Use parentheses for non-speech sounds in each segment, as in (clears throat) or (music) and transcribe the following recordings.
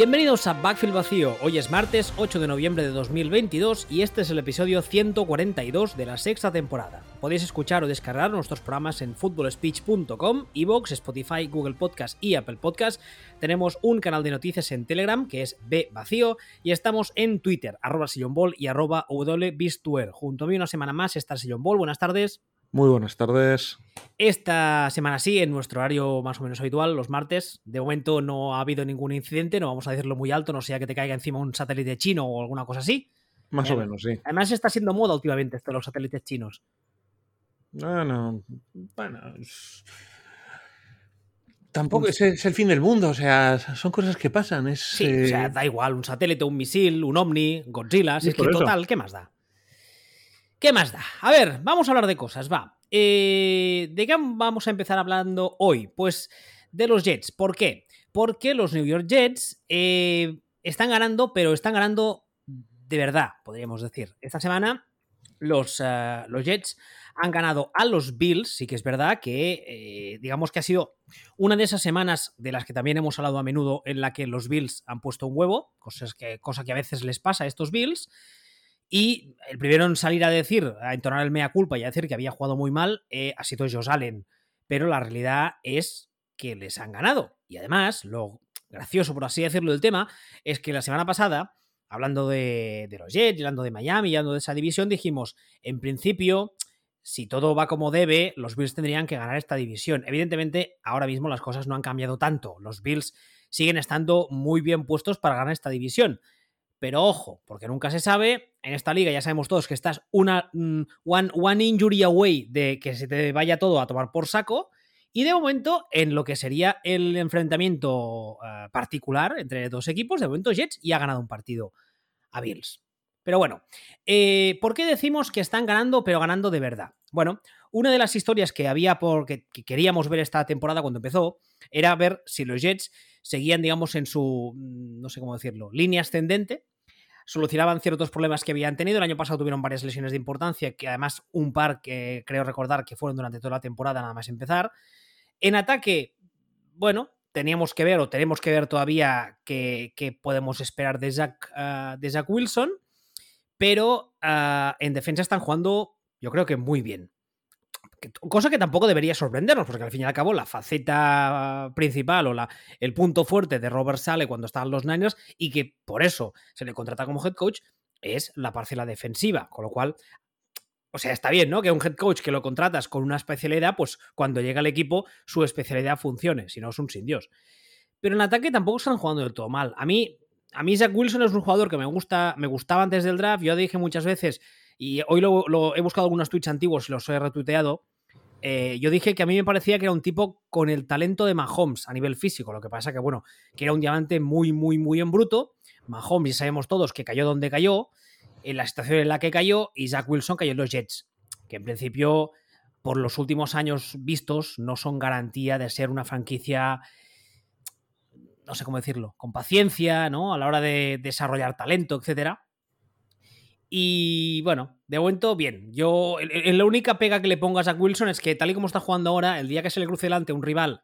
Bienvenidos a Backfield Vacío. Hoy es martes 8 de noviembre de 2022 y este es el episodio 142 de la sexta temporada. Podéis escuchar o descargar nuestros programas en footballspeech.com, Evox, Spotify, Google Podcast y Apple Podcast. Tenemos un canal de noticias en Telegram que es B Vacío y estamos en Twitter, arroba sillonball y arroba. Junto a mí una semana más está Sillon Ball. Buenas tardes. Muy buenas tardes. Esta semana sí, en nuestro horario más o menos habitual, los martes. De momento no ha habido ningún incidente, no vamos a decirlo muy alto, no sea que te caiga encima un satélite chino o alguna cosa así. Más o menos, sí. Además está siendo moda últimamente esto de los satélites chinos. Bueno, bueno. Tampoco es, es el fin del mundo, o sea, son cosas que pasan. Es, Sí, o sea, eh, da igual, un satélite, un misil, un ovni, Godzilla, si es que eso. total, ¿qué más da? ¿Qué más da? A ver, vamos a hablar de cosas, va. Eh, ¿De qué vamos a empezar hablando hoy? Pues de los Jets. ¿Por qué? Porque los New York Jets eh, están ganando, pero están ganando de verdad, podríamos decir. Esta semana los, eh, los Jets han ganado a los Bills, sí que es verdad que digamos que ha sido una de esas semanas de las que también hemos hablado a menudo en la que los Bills han puesto un huevo, cosas que, cosa que a veces les pasa a estos Bills. Y el primero en salir a decir, a entonar el mea culpa y a decir que había jugado muy mal, eh, ha sido Josh Allen. Pero la realidad es que les han ganado. Y además, lo gracioso, por así decirlo, del tema, es que la semana pasada, hablando de, de los Jets, hablando de Miami, hablando de esa división, dijimos, en principio, si todo va como debe, los Bills tendrían que ganar esta división. Evidentemente, ahora mismo las cosas no han cambiado tanto. Los Bills siguen estando muy bien puestos para ganar esta división. Pero ojo, porque nunca se sabe, en esta liga ya sabemos todos que estás una mm, one, injury away de que se te vaya todo a tomar por saco. Y de momento, en lo que sería el enfrentamiento eh, particular entre dos equipos, de momento Jets y ha ganado un partido a Bills. Pero bueno, eh, ¿por qué decimos que están ganando, pero ganando de verdad? Bueno, una de las historias que había porque que queríamos ver esta temporada cuando empezó era ver si los Jets seguían, digamos, en su, mm, no sé cómo decirlo, línea ascendente, solucionaban ciertos problemas que habían tenido. El año pasado tuvieron varias lesiones de importancia, que además un par que creo recordar que fueron durante toda la temporada nada más empezar. En ataque, bueno, teníamos que ver o tenemos que ver todavía qué, qué podemos esperar de Zach, ah, de Zach Wilson, pero ah, en defensa están jugando, yo creo que muy bien. Cosa que tampoco debería sorprendernos, porque al fin y al cabo la faceta principal o la, el punto fuerte de Robert Sale cuando estaban los Niners y que por eso se le contrata como head coach es la parcela defensiva, con lo cual, o sea, está bien, ¿no? Que un head coach que lo contratas con una especialidad, pues cuando llega al equipo su especialidad funcione, si no es un sin Dios. Pero en ataque tampoco están jugando del todo mal. A mí, a mí Zach Wilson es un jugador que me gusta, me gustaba antes del draft, yo dije muchas veces, y hoy lo, lo- he buscado algunos tweets antiguos y los he retuiteado, eh, yo dije que a mí me parecía que era un tipo con el talento de Mahomes a nivel físico. Lo que pasa que, bueno, que era un diamante muy, muy, muy en bruto. Mahomes, ya sabemos todos que cayó donde cayó, en la situación en la que cayó, y Zach Wilson cayó en los Jets. Que en principio, por los últimos años vistos, no son garantía de ser una franquicia. No sé cómo decirlo, con paciencia, ¿no? A la hora de desarrollar talento, etcétera. Y bueno, de momento, bien. Yo, la única pega que le pongo a Zach Wilson es que, tal y como está jugando ahora, el día que se le cruce delante un rival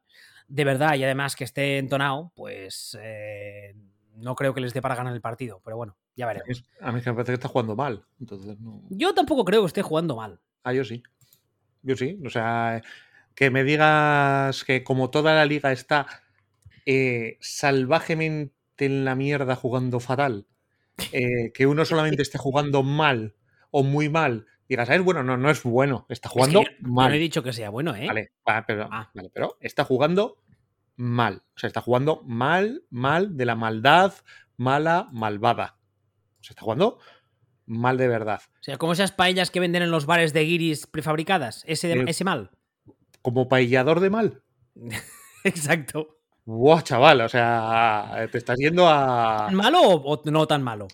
de verdad y además que esté entonado, pues eh, no creo que les dé para ganar el partido. Pero bueno, ya veremos. a mí es que me parece que está jugando mal. Entonces, no. Yo tampoco creo que esté jugando mal. Ah, yo sí. Yo sí. O sea, que me digas que como toda la liga está eh, salvajemente en la mierda jugando fatal, eh, que uno solamente esté jugando mal o muy mal, digas, es bueno, no, no es bueno, está jugando Es que yo- yo mal. no he dicho que sea bueno, ¿eh? Vale, va, pero, Ah. vale, pero está jugando mal. O sea, está jugando mal, mal, de la maldad, mala, malvada. O sea, está jugando mal de verdad. O sea, como esas paellas que venden en los bares de guiris prefabricadas. Ese, de- Eh, ese mal. Como paillador de mal. (laughs) Exacto. ¡Buah, chaval! O sea, te estás yendo a. ¿Malo o, no tan malo?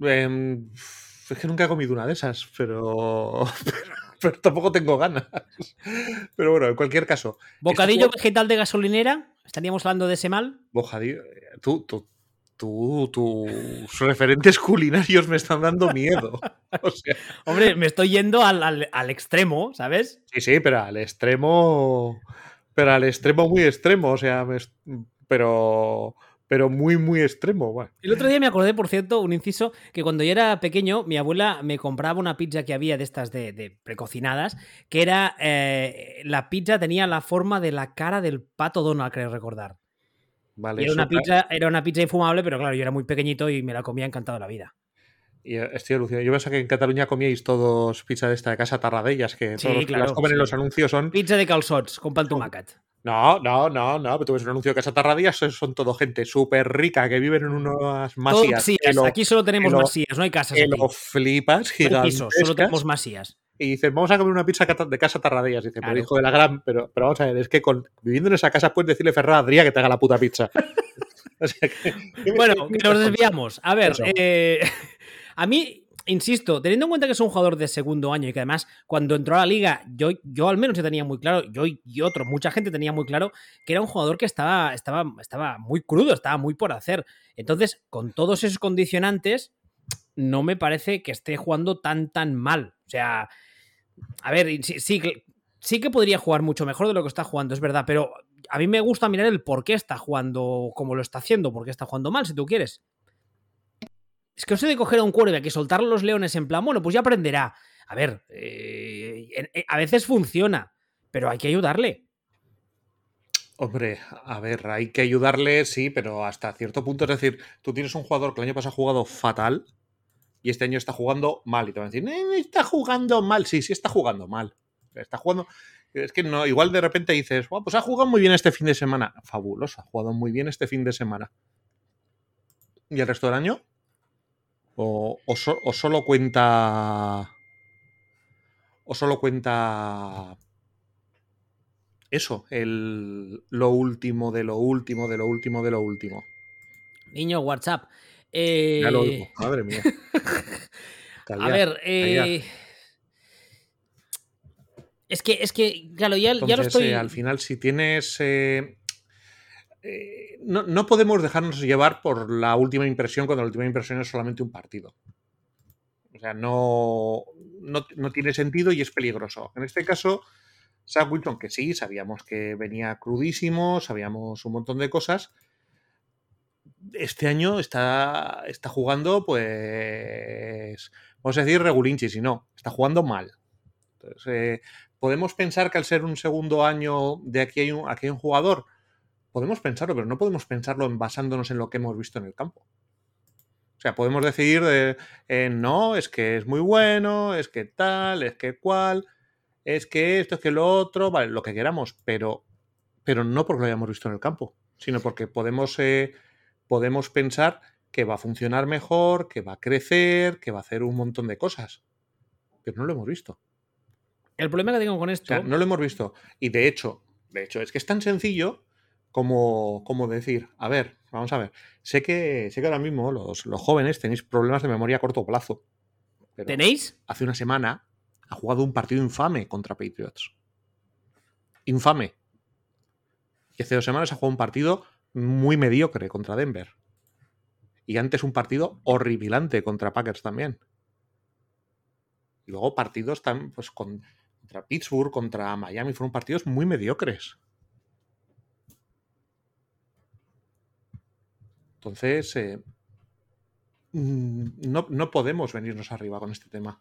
Em, es que nunca he comido una de esas, pero. (laughs) Pero, pero tampoco tengo ganas. Pero bueno, en cualquier caso. ¿Bocadillo vegetal de gasolinera? ¿Estaríamos hablando de ese mal? Bojadillo, eh, tú, tú, tú, tus referentes culinarios me están dando miedo. O sea, (laughs) Hombre, me estoy yendo al, al- al extremo, ¿sabes? sí, sí, pero al extremo. Pero al extremo muy extremo. O sea, pero. pero muy, muy extremo. Bueno. El otro día me acordé, por cierto, un inciso, que cuando yo era pequeño, mi abuela me compraba una pizza que había de estas de, precocinadas, que era, eh, la pizza tenía la forma de la cara del pato Donald, creo recordar. Vale, era, una pizza, era una pizza infumable, pero claro, yo era muy pequeñito y me la comía encantado la vida. Y eh, estoy alucinado. Yo pensaba que en Cataluña comíais todos pizza de esta de casa Tarradellas, que todos los que las comen en los anuncios son. Pizza de calzots con pan tumacat. No, no, no, no. Pero tú ves un anuncio de Casa Tarradillas, son todo gente súper rica que viven en unas masías. aquí solo tenemos masías, no hay casas. Que lo flipas, gigantescas. solo tenemos masías. Y dicen, vamos a comer una pizza de Casa Tarradillas. Dice, pero hijo de la gran. Pero, pero vamos a ver, es que con, viviendo en esa casa puedes decirle Ferrara Adrià que te haga la puta pizza. (laughs) bueno, que nos desviamos. A ver, eh, a mí insisto, teniendo en cuenta que es un jugador de segundo año y que además cuando entró a la liga, yo, yo al menos ya tenía muy claro, yo y otros, mucha gente tenía muy claro que era un jugador que estaba, estaba, estaba muy crudo, estaba muy por hacer. Entonces, con todos esos condicionantes, no me parece que esté jugando tan, tan mal. O sea, a ver, sí, sí, sí que podría jugar mucho mejor de lo que está jugando, es verdad, pero a mí me gusta mirar el por qué está jugando como lo está haciendo, por qué está jugando mal, si tú quieres. Es que sé de coger a un quarterback y soltar los leones en plan, bueno, pues ya aprenderá. A ver, eh, eh, a veces funciona, pero hay que ayudarle. Hombre, a ver, hay que ayudarle, sí, pero hasta cierto punto. Es decir, tú tienes un jugador que el año pasado ha jugado fatal y este año está jugando mal. Y te van a decir, eh, está jugando mal. Sí, sí, está jugando mal. Está jugando. Es que no, igual de repente dices, pues ha jugado muy bien este fin de semana. Fabuloso, ha jugado muy bien este fin de semana. ¿Y el resto del año? O, solo cuenta. O solo cuenta. Eso, el, lo último de lo último de lo último de lo último. Niño, WhatsApp. Eh... Madre mía. (laughs) a ver, eh... es que, es que, claro, ya, ya lo estoy. Eh, al final, si tienes. Eh, eh, no, podemos dejarnos llevar por la última impresión cuando la última impresión es solamente un partido. O sea, no, no, tiene sentido y es peligroso. En este caso, Sam Wilson, que sí, sabíamos que venía crudísimo, sabíamos un montón de cosas. Este año está, está jugando, pues, vamos a decir, regulinchi, si no, está jugando mal. Entonces, eh, podemos pensar que al ser un segundo año de aquí hay un, aquí hay un jugador podemos pensarlo, pero no podemos pensarlo basándonos en lo que hemos visto en el campo. O sea, podemos decidir de, eh, no, es que es muy bueno, es que tal, es que cual, es que esto, es que lo otro, vale, lo que queramos, pero, pero no porque lo hayamos visto en el campo, sino porque podemos, eh, podemos pensar que va a funcionar mejor, que va a crecer, que va a hacer un montón de cosas. Pero no lo hemos visto. El problema que tengo con esto. no lo hemos visto. Y de hecho, de hecho, es que es tan sencillo como, como decir, a ver, vamos a ver, sé que, sé que ahora mismo los, jóvenes tenéis problemas de memoria a corto plazo. ¿Tenéis? Hace una semana ha jugado un partido infame contra Patriots. Infame. Y hace dos semanas ha jugado un partido muy mediocre contra Denver. Y antes un partido horripilante contra Packers también. Y luego partidos tan, pues, contra Pittsburgh, contra Miami, fueron partidos muy mediocres. Entonces, eh, mm, no, podemos venirnos arriba con este tema.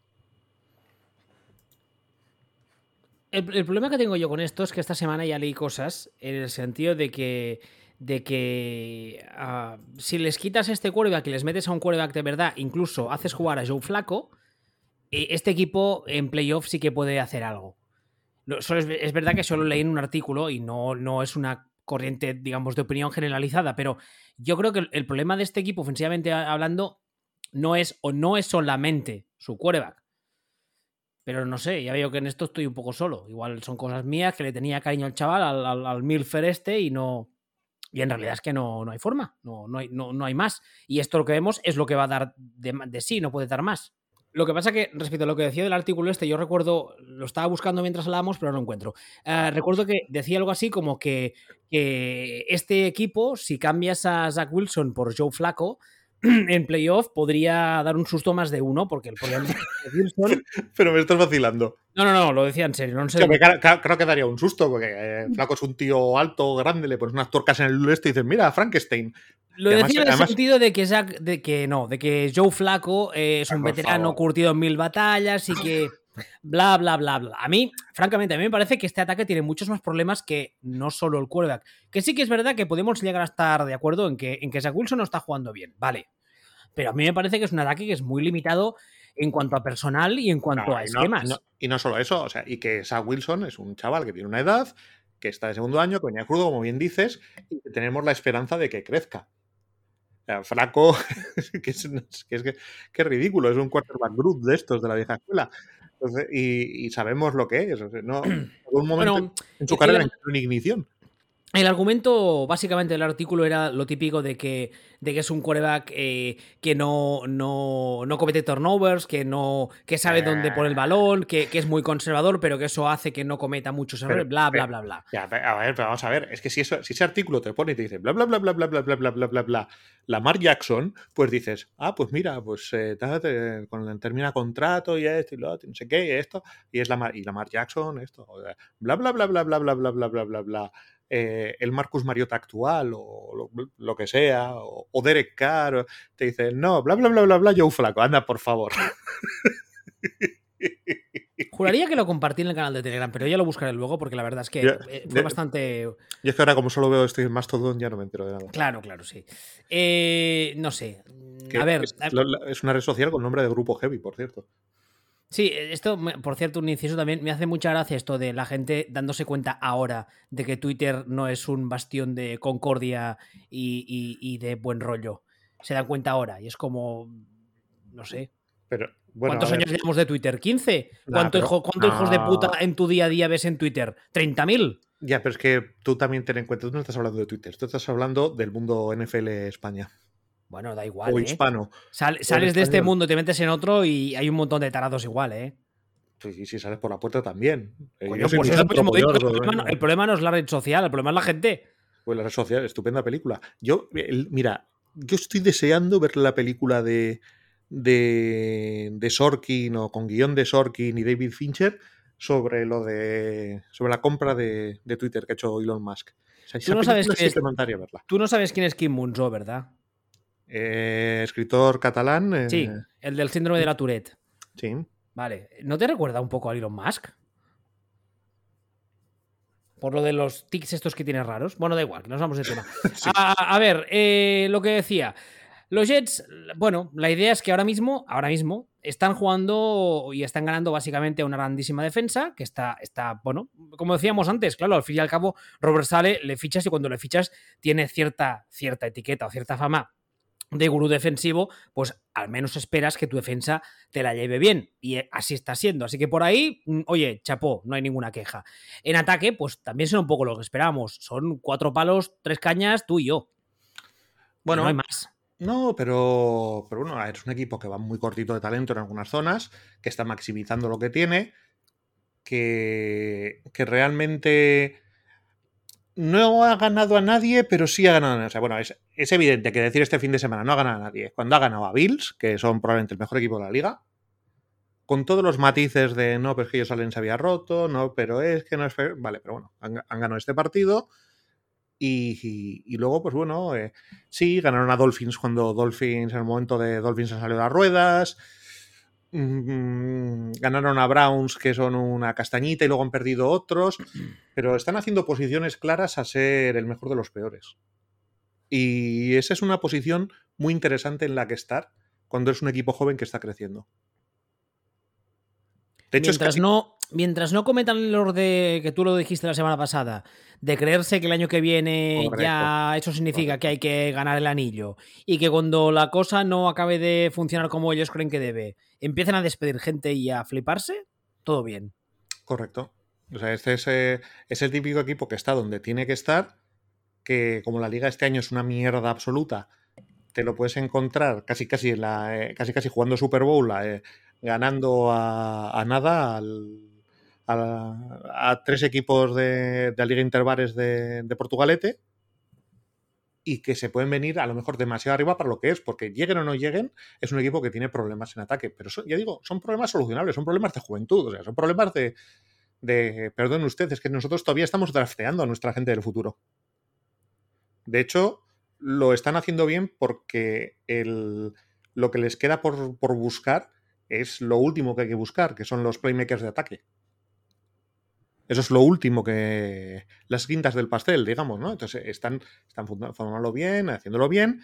El, problema que tengo yo con esto es que esta semana ya leí cosas en el sentido de que, de que ah, si les quitas este quarterback y les metes a un quarterback de verdad, incluso haces jugar a Joe Flaco, eh, este equipo en playoff sí que puede hacer algo. Es, es, verdad que solo leí en un artículo y no, no es una corriente, digamos, de opinión generalizada, pero yo creo que el problema de este equipo, ofensivamente hablando, no es o no es solamente su quarterback. Pero no sé, ya veo que en esto estoy un poco solo. Igual son cosas mías que le tenía cariño al chaval, al, al, Milfer este, y no. Y en realidad es que no, no hay forma, no, no, hay, no, no hay más. Y esto lo que vemos es lo que va a dar de, de sí, no puede dar más. Lo que pasa que, respecto a lo que decía del artículo este, yo recuerdo, lo estaba buscando mientras hablábamos, pero no lo encuentro. Eh, recuerdo que decía algo así como que, este equipo, si cambias a Zach Wilson por Joe Flaco, (clears throat) en playoff podría dar un susto más de uno, porque el problema de Wilson. (laughs) Pero me estás vacilando. No, no, no, lo decía en serio. No sé claro- creo que daría un susto, porque eh, Flaco es un tío alto, grande, le pones unas tuercas en el este y dices, mira, Frankenstein. Lo además- decía en el además- sentido de que, Zack- de que no, de que Joe Flaco eh, es un por veterano favor. curtido en mil batallas y que bla, bla, bla, bla. A mí, francamente, a mí me parece que este ataque tiene muchos más problemas que no solo el quarterback. Que sí que es verdad que podemos llegar a estar de acuerdo en que, en que Zach Wilson no está jugando bien, vale. Pero a mí me parece que es un ataque que es muy limitado en cuanto a personal y en cuanto No, a no- esquemas. no- y no solo eso, o sea, y que Zach Wilson es un chaval que tiene una edad, que está de segundo año, que venía crudo, como bien dices, y que tenemos la esperanza de que crezca. Flaco, (laughs) que es, que es, que- que es ridículo, es un quarterback group de estos de la vieja escuela. Entonces, y, y sabemos lo que es. o sea, no, en (clears throat) algún momento Bueno, en su carrera entró en ignición. El argumento, básicamente, del artículo era lo típico de que, de que es un quarterback eh, que no, no, no comete turnovers, que no que sabe dónde pone el balón, que, que es muy conservador, pero que eso hace que no cometa muchos errores, bla, bla, bla, bla. Ya, a ver, pero vamos a ver, es que si, eso, si ese artículo te pone y te dice bla bla bla bla bla bla bla bla bla bla bla Lamar Jackson, pues dices, ah, pues mira, pues eh, con termina contrato y esto y lo otro, no sé qué, y esto, y es Lamar, y Lamar Jackson, esto, bla bla bla bla bla bla bla bla bla bla bla eh, el Marcus Mariota actual o lo, lo que sea, o, o Derek Carr, te dice, no, bla bla bla bla bla, Joe Flaco, anda, por favor. (laughs) Juraría que lo compartí en el canal de Telegram, pero ya lo buscaré luego porque la verdad es que eh, fue bastante... Y es que ahora como solo veo esto en Mastodon ya no me entero de nada. Claro, claro, sí. Eh, no sé. Que A ver, es una red social con nombre de grupo heavy, por cierto. Sí, esto, me- por cierto, un inciso también, me hace mucha gracia esto de la gente dándose cuenta ahora de que Twitter no es un bastión de concordia y, y- y de buen rollo. Se dan cuenta ahora y es como, no sé. Pero, bueno, ¿Cuántos años llevamos de Twitter? ¿15? Nah, ¿Cuánto pero- hijo- ¿Cuántos hijos de no. puta en tu día a día ves en Twitter? ¿30.000? Ya, pero es que tú también ten en cuenta, tú no estás hablando de Twitter, tú estás hablando del mundo NFL España Bueno, da igual. o ¿eh? hispano. Sal- sales de este mundo, te metes en otro y hay un montón de tarados igual, ¿eh? Pues, y si sales por la puerta también. Coño, pues mismo digo, el, problema, no- el problema no es la red social, el problema es la gente. Pues la red social, estupenda película. Yo, el- mira, yo estoy deseando ver la película de, de, de Sorkin o con guion de Sorkin y David Fincher sobre lo de sobre la compra de, de Twitter que ha hecho Elon Musk. O sea, esa no sabes quién sí es- verla. Tú no sabes quién es Kim Munzo, ¿verdad? Eh, escritor catalán. eh, Sí, el del síndrome de la Tourette. sí. Vale. ¿No te recuerda un poco a Elon Musk? Por lo de los tics estos que tiene raros. Bueno, da igual, que nos vamos de tema. (laughs) a, a ver, eh, lo que decía. Los Jets, bueno, la idea es que ahora mismo, ahora mismo, están jugando y están ganando básicamente a una grandísima defensa, que está, está, bueno, como decíamos antes, claro, al fin y al cabo, Robert Sale le fichas y cuando le fichas tiene cierta, cierta etiqueta o cierta fama de gurú defensivo, pues al menos esperas que tu defensa te la lleve bien. Y eh, así está siendo. Así que por ahí, mm, oye, chapó, no hay ninguna queja. En ataque, pues también son un poco lo que esperábamos. Son cuatro palos, tres cañas, tú y yo. Bueno, no hay más. No, pero, pero bueno, es un equipo que va muy cortito de talento en algunas zonas, que está maximizando lo que tiene, que, que realmente no ha ganado a nadie, pero sí ha ganado a nadie. O sea, bueno, es, es evidente que decir este fin de semana no ha ganado a nadie, cuando ha ganado a Bills, que son probablemente el mejor equipo de la liga, con todos los matices de no, pero es que ellos salen se había roto, no, pero es que no es... fair". Vale, pero bueno, han, han ganado este partido. Y, y- luego, pues bueno, eh, sí, ganaron a Dolphins cuando Dolphins, en el momento de Dolphins salió de las ruedas. Mm, ganaron a Browns, que son una castañita, y luego han perdido otros. (clears throat) Pero están haciendo posiciones claras a ser el mejor de los peores. Y esa es una posición muy interesante en la que estar cuando es un equipo joven que está creciendo. De hecho, es casi- no, mientras no cometan el error de que tú lo dijiste la semana pasada, de creerse que el año que viene Correcto. ya eso significa que hay que ganar el anillo y que cuando la cosa no acabe de funcionar como ellos creen que debe, empiecen a despedir gente y a fliparse, todo bien. Correcto. O sea, este es, eh, es el típico equipo que está donde tiene que estar, que como la liga este año es una mierda absoluta, te lo puedes encontrar casi casi en la, eh, casi casi jugando Super Bowl, eh, ganando a, a nada al- a, tres equipos de, la liga interbares de, de Portugalete. y que se pueden venir a lo mejor demasiado arriba para lo que es, porque lleguen o no lleguen, es un equipo que tiene problemas en ataque. Pero ya digo, son problemas solucionables, son problemas de juventud, o sea, son problemas de, de, perdón usted, es que nosotros todavía estamos drafteando a nuestra gente del futuro. De hecho, lo están haciendo bien porque el, lo que les queda por, por buscar es lo último que hay que buscar, que son los playmakers de ataque. Eso es lo último que. las quintas del pastel, digamos, ¿no? Entonces están, están formándolo bien, haciéndolo bien,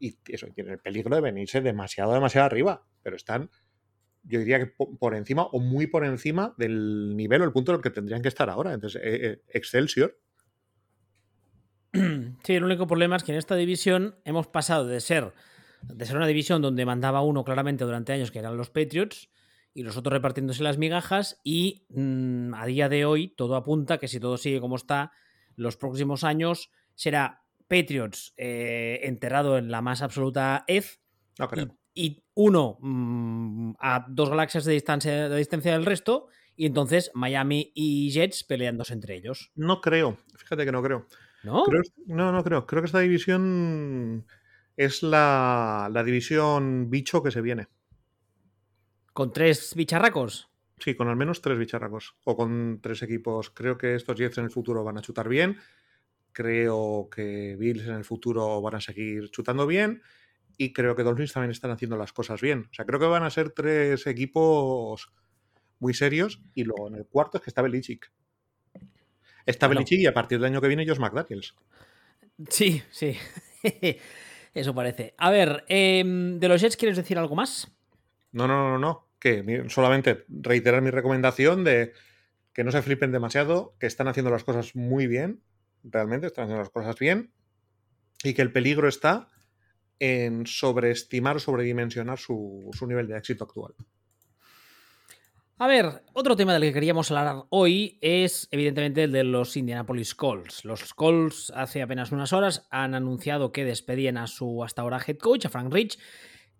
y eso tiene el peligro de venirse demasiado, demasiado arriba. Pero están, yo diría que por encima o muy por encima del nivel o el punto en el que tendrían que estar ahora. Entonces, eh, eh, Excelsior. (clears throat) Sí, el único problema es que en esta división hemos pasado de ser, de ser una división donde mandaba uno claramente durante años, que eran los Patriots, y los otros repartiéndose las migajas y mm, a día de hoy todo apunta que si todo sigue como está, los próximos años será Patriots eh, enterrado en la más absoluta EZ y, uno mm, a dos galaxias de distancia, de distancia del resto y entonces Miami y Jets peleándose entre ellos. No creo, fíjate que no creo. ¿No? no, no creo. Creo que esta división es la, la división bicho que se viene. ¿Con tres bicharracos? Sí, con al menos tres bicharracos. O con tres equipos. Creo que estos Jets en el futuro van a chutar bien. Creo que Bills en el futuro van a seguir chutando bien. Y creo que Dolphins también están haciendo las cosas bien. O sea, creo que van a ser tres equipos muy serios. Y luego en el cuarto es que está Belichick. Está Belichick y a partir del año que viene Josh McDaniels. Sí, sí. (laughs) Eso parece. A ver, em, ¿de los Jets quieres decir algo más? No, no, no, no. Que solamente reiterar mi recomendación de que no se flipen demasiado, que están haciendo las cosas muy bien, realmente están haciendo las cosas bien, y que el peligro está en sobreestimar o sobredimensionar su, su nivel de éxito actual. A ver, otro tema del que queríamos hablar hoy es evidentemente el de los Indianapolis Colts. Los Colts hace apenas unas horas han anunciado que despedían a su hasta ahora head coach, a Frank Rich,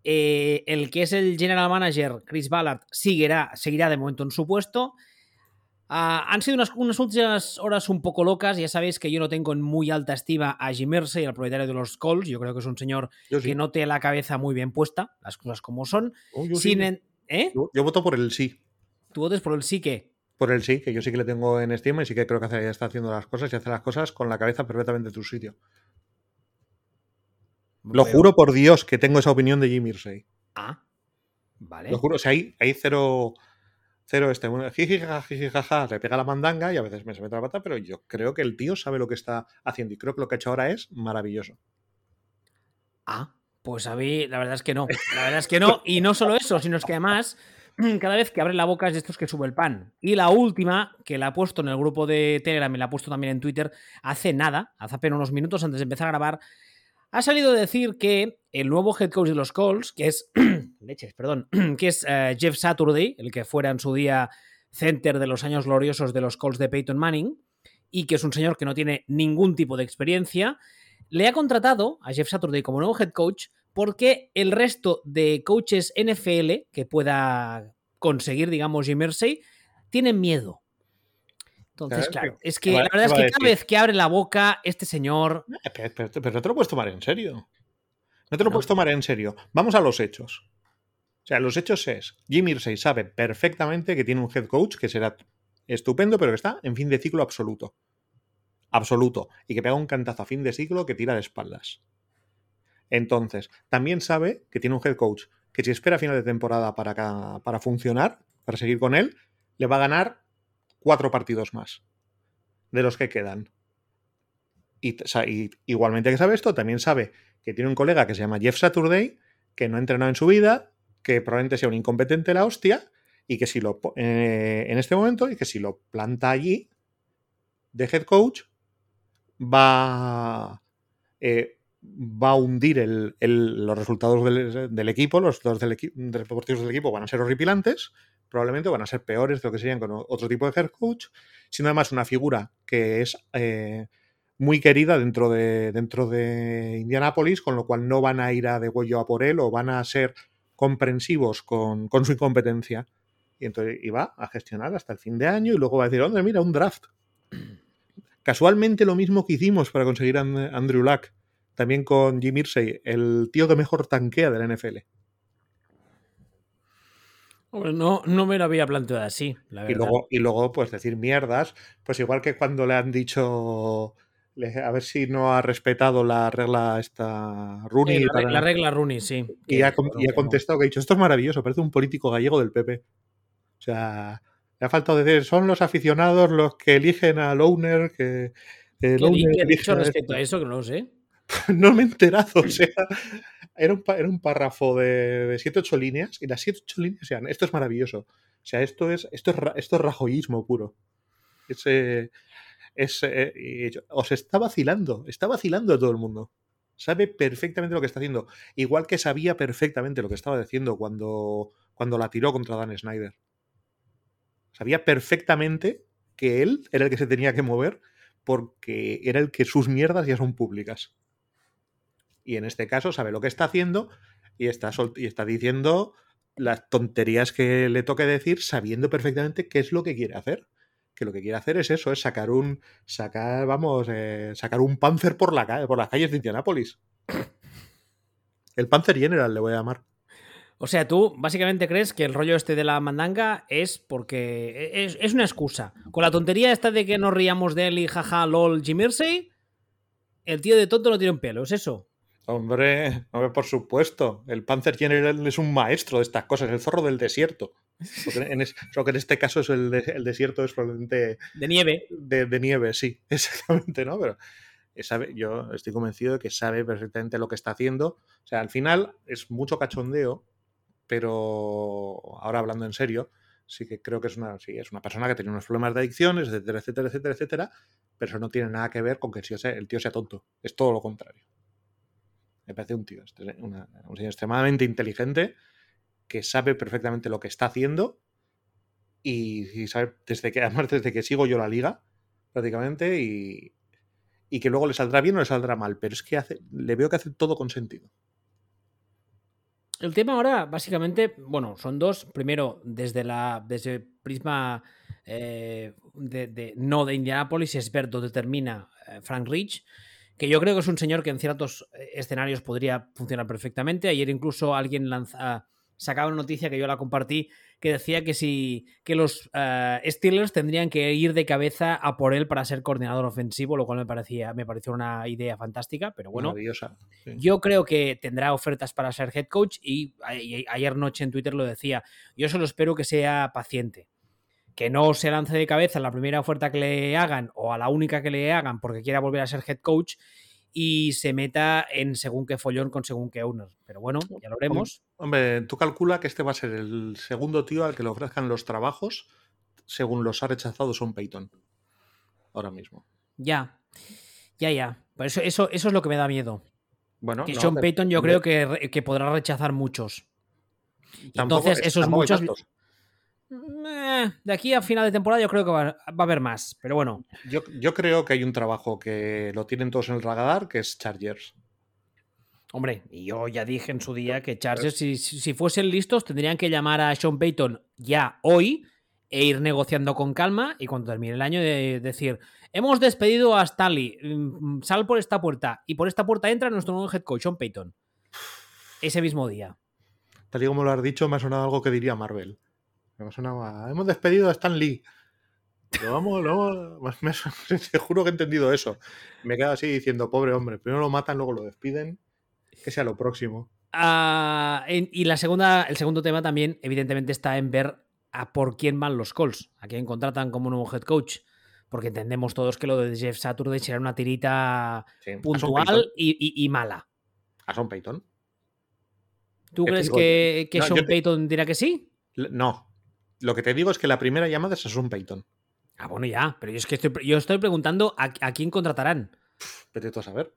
eh, el que es el general manager, Chris Ballard, seguirá, seguirá de momento en su puesto. Ah, han sido unas, unas, últimas horas un poco locas. Ya sabéis que yo no tengo en muy alta estima a Jim Mersey, el propietario de los Colts. Yo creo que es un señor que no tiene la cabeza muy bien puesta, las cosas como son. Oh, yo, ¿eh? yo, voto por el sí. ¿Tú votes por el sí qué? Por el sí, que yo sí que le tengo en estima y sí que creo que está haciendo las cosas y hace las cosas con la cabeza perfectamente en su sitio. Lo juro por Dios que tengo esa opinión de Jim Irsay. Ah, vale. Lo juro, o sea, hay, hay cero, cero este, jaja, le pega la mandanga y a veces me se mete la pata, pero yo creo que el tío sabe lo que está haciendo y creo que lo que ha hecho ahora es maravilloso. Ah, pues a mí la verdad es que no. La verdad es que no. Y no solo eso, sino es que además cada vez que abre la boca es de estos que sube el pan. Y la última, que la ha puesto en el grupo de Telegram y la ha puesto también en Twitter, hace nada, hace apenas unos minutos antes de empezar a grabar, ha salido a decir que el nuevo head coach de los Colts, que es, (clears throat) leches, perdón, (clears throat) que es eh, Jeff Saturday, el que fuera en su día center de los años gloriosos de los Colts de Peyton Manning, y que es un señor que no tiene ningún tipo de experiencia, le ha contratado a Jeff Saturday como nuevo head coach porque el resto de coaches NFL que pueda conseguir, digamos, Jim Mersey, tienen miedo. Entonces, claro, es que la verdad es que cada vez que abre la boca este señor... Pero, no te lo puedes tomar en serio. No te lo puedes tomar en serio. Vamos a los hechos. O sea, los hechos es, Jim Irsay sabe perfectamente que tiene un head coach que será estupendo, pero que está en fin de ciclo absoluto. Absoluto. Y que pega un cantazo a fin de ciclo que tira de espaldas. Entonces, también sabe que tiene un head coach que si espera final de temporada para, para funcionar, para seguir con él, le va a ganar cuatro partidos más de los que quedan. Y, igualmente que sabe esto, también sabe que tiene un colega que se llama Jeff Saturday, que no ha entrenado en su vida, que probablemente sea un incompetente la hostia, y que si lo eh, en este momento, y que si lo planta allí de head coach, va, eh, va a hundir los resultados del, equipo, los resultados del del equipo van a ser horripilantes, probablemente van a ser peores de lo que serían con otro tipo de head coach, sino además una figura que es eh, muy querida dentro de, dentro de Indianápolis, con lo cual no van a ir a degüello a por él o van a ser comprensivos con, su incompetencia. Y entonces iba a gestionar hasta el fin de año y luego va a decir, hombre, mira, un draft. (clears throat) Casualmente lo mismo que hicimos para conseguir a Andrew Luck. también con Jim Irsay, el tío que mejor tanquea de la NFL. No, no me lo había planteado así, la Y luego, y luego, pues decir mierdas, pues igual que cuando le han dicho a ver si no ha respetado la regla esta Rooney. la, regla Rooney, sí. Y, ha, contestado que ha dicho, esto es maravilloso, parece un político gallego del PP. O sea, le ha faltado decir, son los aficionados los que eligen al owner, que... ¿Qué, ha dicho respecto a eso? Que no lo sé. (laughs) no me he enterado, o sea, era un, era un párrafo de 7-8 líneas y las 7-8 líneas sean, esto es maravilloso. O sea, esto es, esto es, esto es rajoyismo puro. Es, eh, os está vacilando, está vacilando a todo el mundo. Sabe perfectamente lo que está haciendo. Igual que sabía perfectamente lo que estaba diciendo cuando, cuando la tiró contra Dan Snyder. Sabía perfectamente que él era el que se tenía que mover porque era el que sus mierdas ya son públicas. Y en este caso sabe lo que está haciendo y está, y está diciendo las tonterías que le toque decir sabiendo perfectamente qué es lo que quiere hacer que lo que quiere hacer es eso, es sacar un, sacar, vamos, eh, sacar un Panzer por, la por las calles de Indianápolis. El Panzer General le voy a llamar. O sea, tú básicamente crees que el rollo este de la mandanga es porque es, es una excusa. Con la tontería esta de que nos ríamos de él y jaja, lol, Jim Irsay, el tío de tonto no tiene un pelo, ¿es eso? Hombre, hombre, por supuesto. El Panzer General es un maestro de estas cosas, el zorro del desierto. en solo que en este caso es el, el desierto es probablemente... De nieve. De, nieve, sí, (laughs) exactamente, ¿no? Pero sabe, yo estoy convencido de que sabe perfectamente lo que está haciendo. O sea, al final es mucho cachondeo, pero ahora hablando en serio, sí que creo que es una, sí, es una persona que tiene unos problemas de adicciones, etcétera, etcétera, etcétera, etcétera, pero eso no tiene nada que ver con que el tío sea tonto. Es todo lo contrario. Me parece un tío, este un señor extremadamente inteligente que sabe perfectamente lo que está haciendo y, sabe desde que, además desde que sigo yo la liga, prácticamente, y, y, que luego le saldrá bien o le saldrá mal, pero es que hace, le veo que hace todo con sentido. El tema ahora, básicamente, bueno, son dos. Primero, desde la desde prisma eh, de, no de Indianapolis, es ver dónde termina eh, Frank Rich que yo creo que es un señor que en ciertos eh, escenarios podría funcionar perfectamente. Ayer incluso alguien lanza, sacaba una noticia que yo la compartí que decía que si que los eh, Steelers tendrían que ir de cabeza a por él para ser coordinador ofensivo, lo cual me parecía me pareció una idea fantástica, pero bueno, yo creo que tendrá ofertas para ser head coach y, y ayer noche en Twitter lo decía. Yo solo espero que sea paciente que no se lance de cabeza a la primera oferta que le hagan o a la única que le hagan porque quiera volver a ser head coach y se meta en según qué follón con según qué owner. Pero bueno, ya lo veremos. Hombre, tú calcula que este va a ser el segundo tío al que le ofrezcan los trabajos según los ha rechazado Son Payton. Ahora mismo. Ya, ya, ya. Por eso, eso, eso es lo que me da miedo. Bueno, que Sean Payton yo creo que, podrá rechazar muchos. Entonces, esos muchos. De aquí a final de temporada yo creo que va, a haber más, pero bueno. Yo, creo que hay un trabajo que lo tienen todos en el radar, que es Chargers. Hombre, y yo ya dije en su día que Chargers, si, si, fuesen listos, tendrían que llamar a Sean Payton ya hoy e ir negociando con calma y cuando termine el año de decir, hemos despedido a Stanley, mm, sal por esta puerta y por esta puerta entra nuestro nuevo head coach, Sean Payton. Ese mismo día. Tal y como lo has dicho, me ha sonado algo que diría Marvel. Hemos despedido a Stan Lee. Lo vamos, lo (laughs) me, (laughs) te juro que he entendido eso. Me quedo así diciendo, pobre hombre, primero lo matan, luego lo despiden. Que sea lo próximo. Ah, y la segunda, el segundo tema también, evidentemente, está en ver a por quién van los calls, a quién contratan como nuevo head coach. Porque entendemos todos que lo de Jeff Saturday será una tirita puntual y, mala. ¿A Son Payton? ¿Tú crees que, que Sean Payton dirá que sí? No, lo que te digo es que la primera llamada es a Sean Payton. Ah, bueno, ya, pero yo es que estoy, yo estoy preguntando a, quién contratarán. Vete tú a saber.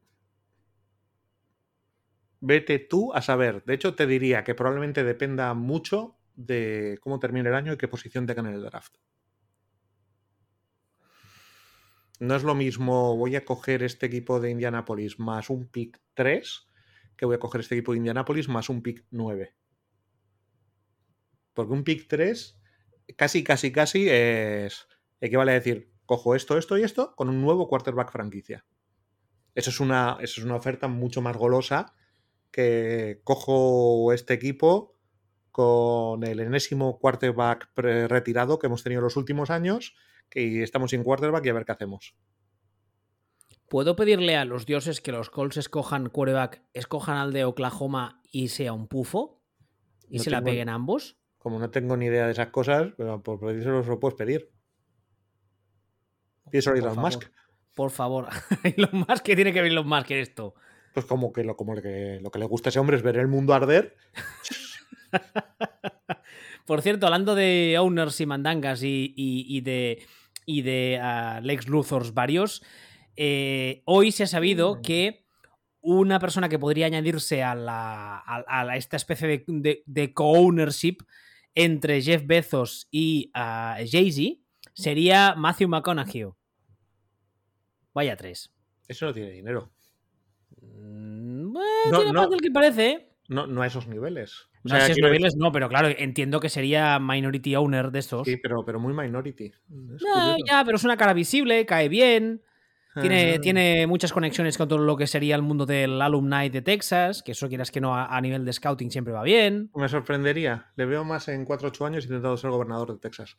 Vete tú a saber. De hecho, te diría que probablemente dependa mucho de cómo termine el año y qué posición tengan en el draft. No es lo mismo, voy a coger este equipo de Indianapolis más un pick 3 que voy a coger este equipo de Indianapolis más un pick 9. Porque un pick 3 casi, casi, casi es equivale a decir, cojo esto, esto y esto con un nuevo quarterback franquicia. Eso es una, eso es una oferta mucho más golosa que cojo este equipo con el enésimo quarterback retirado que hemos tenido en los últimos años, que estamos sin quarterback y a ver qué hacemos. ¿Puedo pedirle a los dioses que los Colts escojan quarterback, escojan al de Oklahoma y sea un pufo? ¿Y se la peguen ambos? Como no tengo ni idea de esas cosas, pero por pedírselo lo puedes pedir. Pienso a Elon Musk. Por favor, (laughs) Elon Musk, ¿qué tiene que ver Elon Musk en esto? Pues como que lo, como que lo que le gusta a ese hombre es ver el mundo arder. (laughs) Por cierto, hablando de owners y mandangas y, de, y de ah, Lex Luthors varios, eh, hoy se ha sabido mm. que una persona que podría añadirse a, la, a, esta especie de, co-ownership entre Jeff Bezos y uh, Jay-Z sería Matthew McConaughey. Vaya tres. Eso no tiene dinero. Mm, no, tiene más del que parece. ¿eh? No, no a esos niveles. no a esos niveles no, pero claro, entiendo que sería minority owner de estos. Sí, pero, pero muy minority. ya, pero es una cara visible, cae bien. Tiene, tiene, muchas conexiones con todo lo que sería el mundo del alumni de Texas, que eso quieras que no a, nivel de scouting siempre va bien. Me sorprendería. Le veo más en 4 8 años intentando ser gobernador de Texas.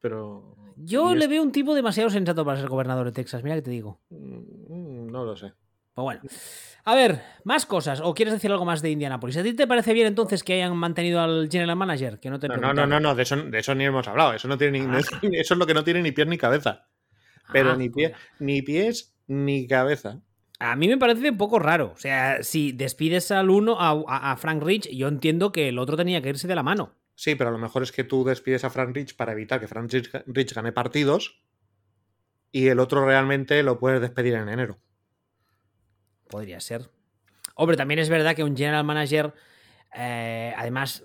Pero. Yo le veo un tipo demasiado sensato para ser gobernador de Texas, mira que te digo. Mm, no lo sé. Pues bueno. A ver, más cosas. ¿O quieres decir algo más de Indianapolis? ¿A ti te parece bien entonces que hayan mantenido al general manager? Que no, te no, no, no, no, de eso, de eso ni hemos hablado. Eso, no tiene ni, (laughs) eso es lo que no tiene ni pies ni cabeza. Pero ah, ni, pie, ni pies ni cabeza. A mí me parece un poco raro. O sea, si despides al uno, a, Frank Rich, yo entiendo que el otro tenía que irse de la mano. Sí, pero a lo mejor es que tú despides a Frank Rich para evitar que Frank Rich, gane partidos y el otro realmente lo puedes despedir en enero. Podría ser. Hombre, también es verdad que un general manager, eh, además,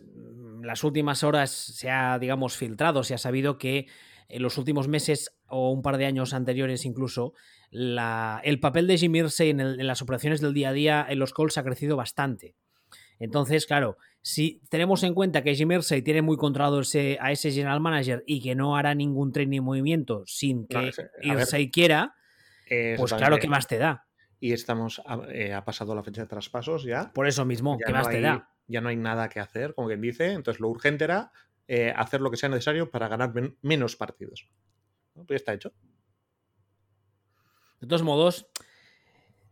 las últimas horas se ha, digamos, filtrado, se ha sabido que en los últimos meses o un par de años anteriores incluso, el papel de Jim Irsay en, las operaciones del día a día en los Colts ha crecido bastante. Entonces, claro, si tenemos en cuenta que Jim Irsay tiene muy controlado ese, a ese general manager y que no hará ningún tren ni movimiento sin que Irsay quiera, pues claro, ¿qué más te da? Y estamos, eh, ha pasado la fecha de traspasos ya. Por eso mismo, ¿qué más te da? Ya no hay nada que hacer, como quien dice. Entonces, lo urgente era eh, hacer lo que sea necesario para ganar menos partidos. Pues ya está hecho. De todos modos,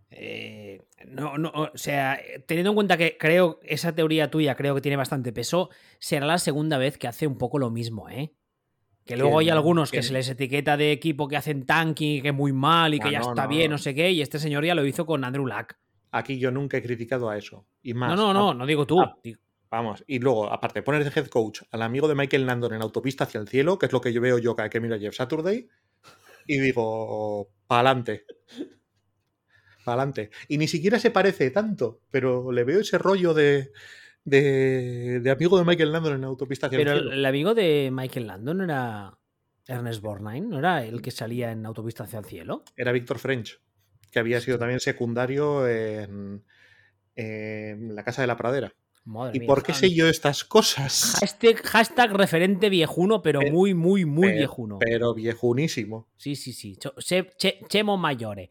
eh, no, no, o sea, teniendo en cuenta que creo esa teoría tuya creo que tiene bastante peso, será la segunda vez que hace un poco lo mismo, ¿eh? Que luego hay algunos que se les etiqueta de equipo que hacen tanking, que es muy mal y que ah, ya está bien, no. sé qué, y este señor ya lo hizo con Andrew Luck. Aquí yo nunca he criticado a eso. Y más. No, no, no, no digo tú. Vamos, y luego, aparte, poner de head coach al amigo de Michael Landon en autopista hacia el cielo, que es lo que yo veo yo cada que miro a Jeff Saturday, y digo, pa'lante. Pa'lante. Y ni siquiera se parece tanto, pero le veo ese rollo de, de, amigo de Michael Landon en autopista hacia el cielo. Pero el amigo de Michael Landon era Ernest Borgnine, ¿no era el que salía en autopista hacia el cielo? Era Víctor French, que había sido también secundario en, en La Casa de la Pradera. ¿Y por qué sé yo estas cosas? Hashtag, referente viejuno, pero muy, muy, muy viejuno. Pero viejunísimo. Sí, sí, sí. chemo mayores.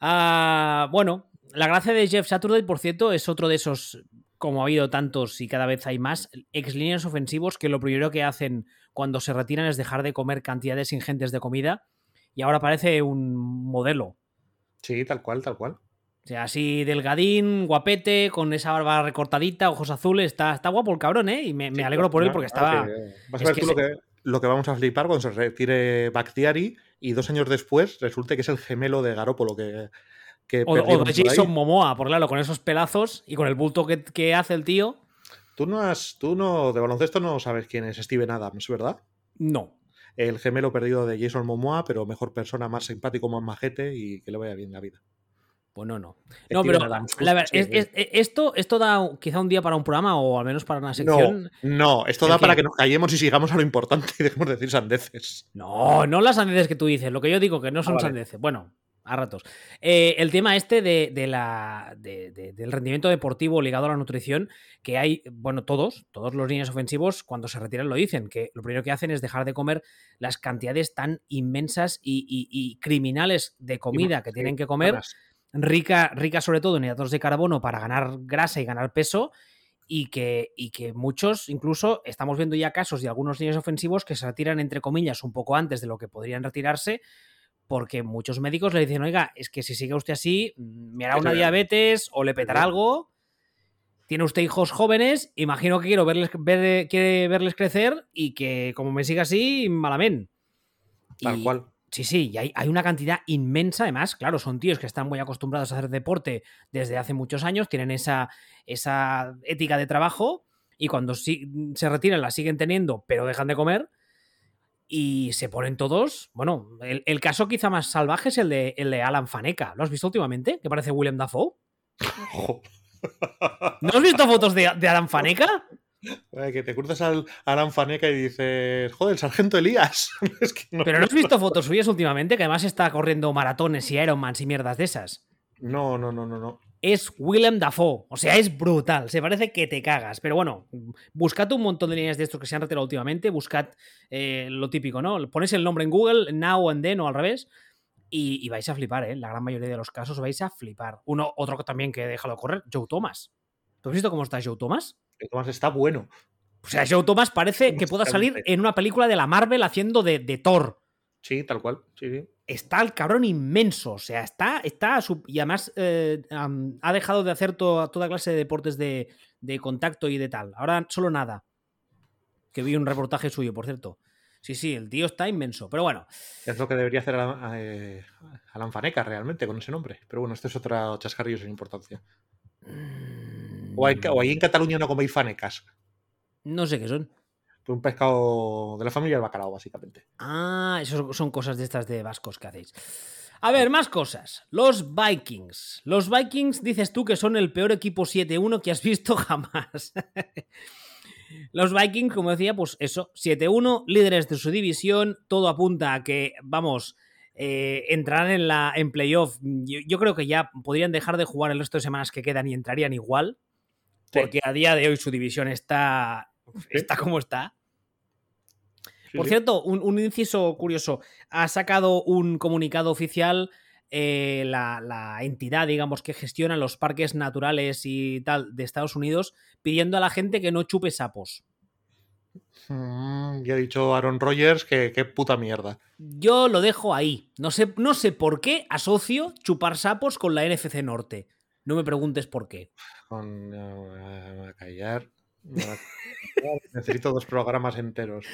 Ah, bueno, la gracia de Jeff Saturday, por cierto, es otro de esos, como ha habido tantos y cada vez hay más, ex líneas ofensivos que lo primero que hacen cuando se retiran es dejar de comer cantidades ingentes de comida y ahora parece un modelo. Sí, tal cual, tal cual. O sea, así delgadín, guapete, con esa barba recortadita, ojos azules. Está, está guapo el cabrón, ¿eh? Y me, alegro por él porque estaba. vas a ver tú lo, que, lo que vamos a flipar cuando se retire Bactiari y dos años después resulte que es el gemelo de Garópolo que. que o, de Jason Momoa, por claro, con esos pelazos y con el bulto que, hace el tío. Tú no has. Tú no. De baloncesto no sabes quién es Steven Adams, ¿verdad? No. El gemelo perdido de Jason Momoa, pero mejor persona, más simpático, más majete y que le vaya bien la vida. Pues no, no. No, pero la verdad, esto, esto da quizá un día para un programa o al menos para una sección. No, esto da para que nos callemos y sigamos a lo importante y dejemos de decir sandeces. No, no las sandeces que tú dices, lo que yo digo que no son ah, sandeces. Bueno, a ratos. Eh, el tema este de, la, del rendimiento deportivo ligado a la nutrición, que hay, bueno, todos, todos los líneas ofensivos, cuando se retiran lo dicen, que lo primero que hacen es dejar de comer las cantidades tan inmensas y, criminales de comida que tienen que comer rica, rica sobre todo en hidratos de carbono para ganar grasa y ganar peso, y que, y que muchos, incluso estamos viendo ya casos de algunos niños ofensivos que se retiran, entre comillas, un poco antes de lo que podrían retirarse, porque muchos médicos le dicen, oiga, es que si sigue usted así, mm, me hará una diabetes o le petará algo. Tiene usted hijos jóvenes, imagino que quiero verles, ver, quiere verles crecer y que como me siga así, malamente. Tal cual. Sí, sí, y hay, hay, una cantidad inmensa, además, claro, son tíos que están muy acostumbrados a hacer deporte desde hace muchos años, tienen esa, esa ética de trabajo y cuando si, se retiran la siguen teniendo, pero dejan de comer y se ponen todos. Bueno, el, el caso quizá más salvaje es el de, el de Alan Faneca. ¿Lo has visto últimamente? Que parece William Dafoe. (laughs) ¿No has visto fotos de, de Alan Faneca? Que te cruzas al Alan Faneca y dices, joder, el sargento Elías. (laughs) es que no, Pero no has visto fotos suyas últimamente, que además está corriendo maratones y Ironmans y mierdas de esas. No, no, no, no, no. Es Willem Dafoe. O sea, es brutal. Se parece que te cagas. Pero bueno, buscad un montón de líneas de estos que se han retirado últimamente. Buscad eh, lo típico, ¿no? Ponéis el nombre en Google, now and then o al revés. Y, y, vais a flipar, ¿eh? La gran mayoría de los casos vais a flipar. Uno, otro también que he dejado correr, Joe Thomas. ¿Tú has visto cómo está Joe Thomas? Joe Thomas está bueno. O sea, Joe Thomas parece que pueda salir en una película de la Marvel haciendo de, de Thor. Sí, tal cual. Sí, sí. Está el cabrón inmenso. O sea, está. está y además eh, um, ha dejado de hacer to, toda clase de deportes de, de, contacto y de tal. Ahora solo nada. Que vi un reportaje suyo, por cierto. Sí, sí, el tío está inmenso. Pero bueno. Es lo que debería hacer Alan, eh, Alan Faneca realmente con ese nombre. Pero bueno, este es otro chascarrillo sin importancia. Mm. O, hay, o ahí en Cataluña no coméis fanecas. No sé qué son. Un pescado de la familia del bacalao, básicamente. Ah, eso son cosas de estas de vascos que hacéis. A ver, más cosas. Los Vikings. Los Vikings dices tú que son el peor equipo 7-1 que has visto (laughs) jamás. Los Vikings, como decía, pues eso, 7-1, líderes de su división, todo apunta a que, vamos, eh, entrarán en, la, en playoff. Yo, yo, creo que ya podrían dejar de jugar el resto de semanas que quedan y entrarían igual, porque a día de hoy su división está, está como está. Por cierto, un, un, inciso curioso. Ha sacado un comunicado oficial eh, la, la, entidad, digamos, que gestiona los parques naturales y tal de Estados Unidos, pidiendo a la gente que no chupe sapos. Mm, ya ha dicho Aaron Rodgers que qué puta mierda. Yo lo dejo ahí. No sé, no sé por qué asocio chupar sapos con la NFC Norte. No me preguntes por qué. Con, uh, a callar. (laughs) Necesito dos programas enteros.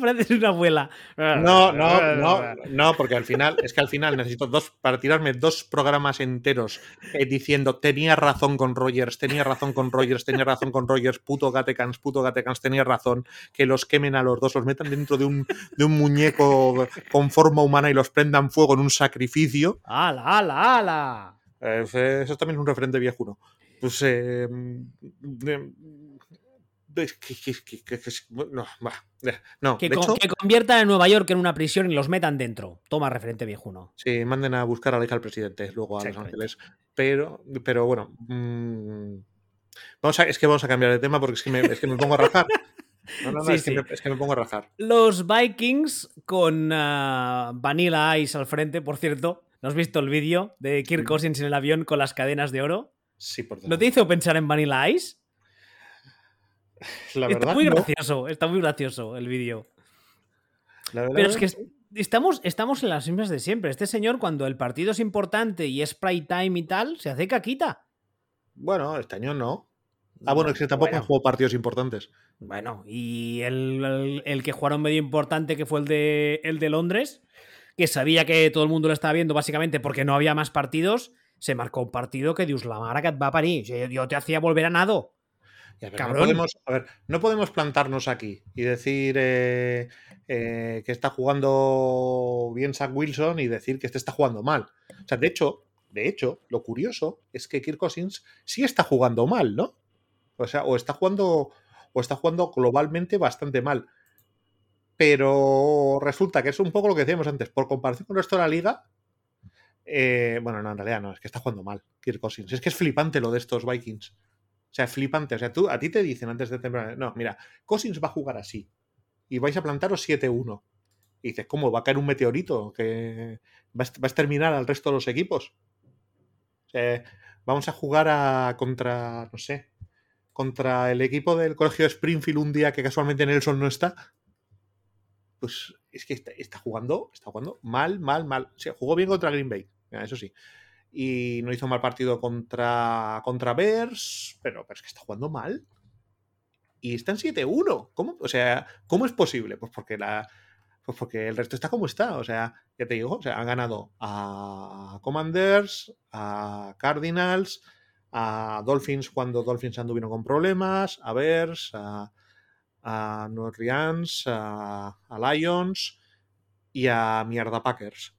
Pareces (laughs) una abuela. No, no, no, no, porque al final, es que al final necesito dos, para tirarme dos programas enteros eh, diciendo tenía razón con Rogers, tenía razón con Rogers, tenía razón con Rogers, puto Gatecans, puto Gatecans, tenía razón, que los quemen a los dos, los metan dentro de un, de un muñeco con forma humana y los prendan fuego en un sacrificio. ¡Hala, ala, ala! Eh, eso también es un referente viejuno. Pues eh, que, que, que, no, no, que, con, hecho, que, conviertan a Nueva York en una prisión y los metan dentro. Toma referente viejuno. Sí, manden a buscar a la hija del presidente luego a Los Ángeles. Pero, pero bueno, mmm, vamos a, es que vamos a cambiar de tema porque es que me, es que me pongo a rajar. No, no, no, (laughs) sí, es, sí. Que me, es, que me, pongo a rajar. Los Vikings con uh, Vanilla Ice al frente, por cierto. ¿No has visto el vídeo de Kirk Cousins en el avión con las cadenas de oro? Sí, por ¿No te hizo pensar en Vanilla Ice? La verdad, está muy gracioso, está muy gracioso el vídeo. Pero es que estamos, estamos en las mismas de siempre. Este señor, cuando el partido es importante y es prime time y tal, se hace caquita. Bueno, este año no. Ah, bueno, es que tampoco bueno. han jugado partidos importantes. Bueno, y el, el, el, que jugaron medio importante, que fue el de, el de Londres, que sabía que todo el mundo lo estaba viendo básicamente porque no había más partidos, se marcó un partido que Dios la mara que va a parir. Yo te hacía volver a nado. No, podemos, a ver, no podemos plantarnos aquí y decir eh, eh, que está jugando bien Zach Wilson y decir que este está jugando mal. O sea, de hecho, de hecho, lo curioso es que Kirk Cousins sí está jugando mal, ¿no? O sea, o está jugando, o está jugando globalmente bastante mal. Pero resulta que es un poco lo que decíamos antes. Por comparación con el resto de la liga, eh, bueno, no, en realidad no, es que está jugando mal Kirk Cousins. Es que es flipante lo de estos Vikings. O sea, flipante. O sea, tú, a ti te dicen antes de temprano, no, mira, Cousins va a jugar así. Y vais a plantaros 7-1. Y dices, ¿cómo? ¿Va a caer un meteorito que va a exterminar al resto de los equipos? Eh, vamos a jugar a contra, no sé, contra el equipo del colegio de Springfield un día que casualmente Nelson no está. Pues es que está, jugando, está jugando mal, mal, mal. O jugó bien contra Green Bay, eso sí. Y no hizo mal partido contra, contra Bears, pero, pero es que está jugando mal. Y está en 7-1. ¿Cómo? O sea, ¿cómo es posible? Pues porque la, pues porque el resto está como está. O sea, ya te digo, o sea, han ganado a Commanders, a Cardinals, a Dolphins cuando Dolphins anduvieron con problemas, a Bears, a, a New Orleans, a, Lions y a Mierda Packers.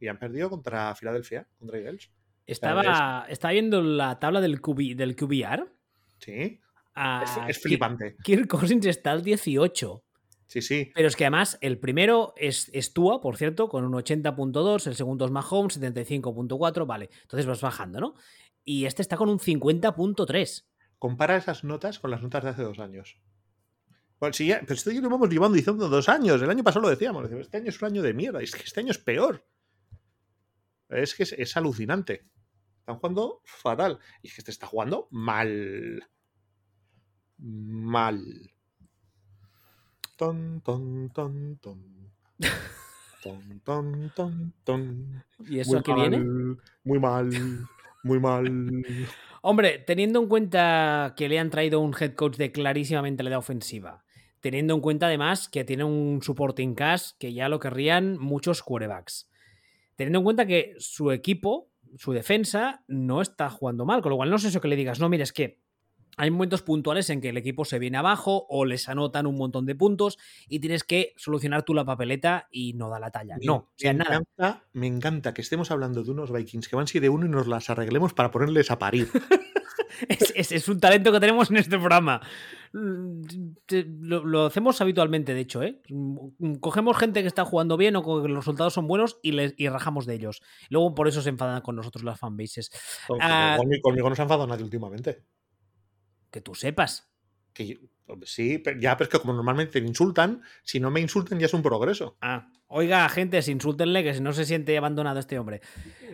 Y han perdido contra Filadelfia, contra Eagles. Estaba, estaba viendo la tabla del, del QBR. Sí. es, ah, flipante. Kirk Cousins está al 18. Sí, sí. Pero es que además el primero es, es Tua, por cierto, con un 80.2, el segundo es Mahomes, 75.4, vale. Entonces vas bajando, ¿no? Y este está con un 50.3. Compara esas notas con las notas de hace dos años. Bueno, sí, pero esto ya lo vamos llevando diciendo dos años. El año pasado lo decíamos. Este año es un año de mierda. Es que este año es peor. Es que es, alucinante. Están jugando fatal. Y es que este está jugando mal. Mal. Ton, ton, ton, ton. Ton, ton, ton, ton. ¿Y eso aquí viene? Muy mal, muy mal. Hombre, teniendo en cuenta que le han traído un head coach de clarísimamente la edad ofensiva, teniendo en cuenta además que tiene un supporting cast que ya lo querrían muchos quarterbacks, teniendo en cuenta que su equipo, su defensa, no está jugando mal, con lo cual no sé eso que le digas, no, mira, es que hay momentos puntuales en que el equipo se viene abajo o les anotan un montón de puntos y tienes que solucionar tú la papeleta y no da la talla. no, o sea, me nada. Encanta, me encanta que estemos hablando de unos Vikings que van 7-1 y nos las arreglemos para ponerles a parir. (laughs) (laughs) es, un talento que tenemos en este programa. Mm, lo, hacemos habitualmente, de hecho, ¿eh? Mm, cogemos gente que está jugando bien o que los resultados son buenos y, les, y rajamos de ellos. Luego por eso se enfadan con nosotros las fanbases. Ah, conmigo no se ha enfadado nadie últimamente. Que tú sepas. Que sí, ya, pero es que como normalmente te insultan, si no me insultan ya es un progreso. Ah, oiga, gente, insúltenle que si no se siente abandonado este hombre.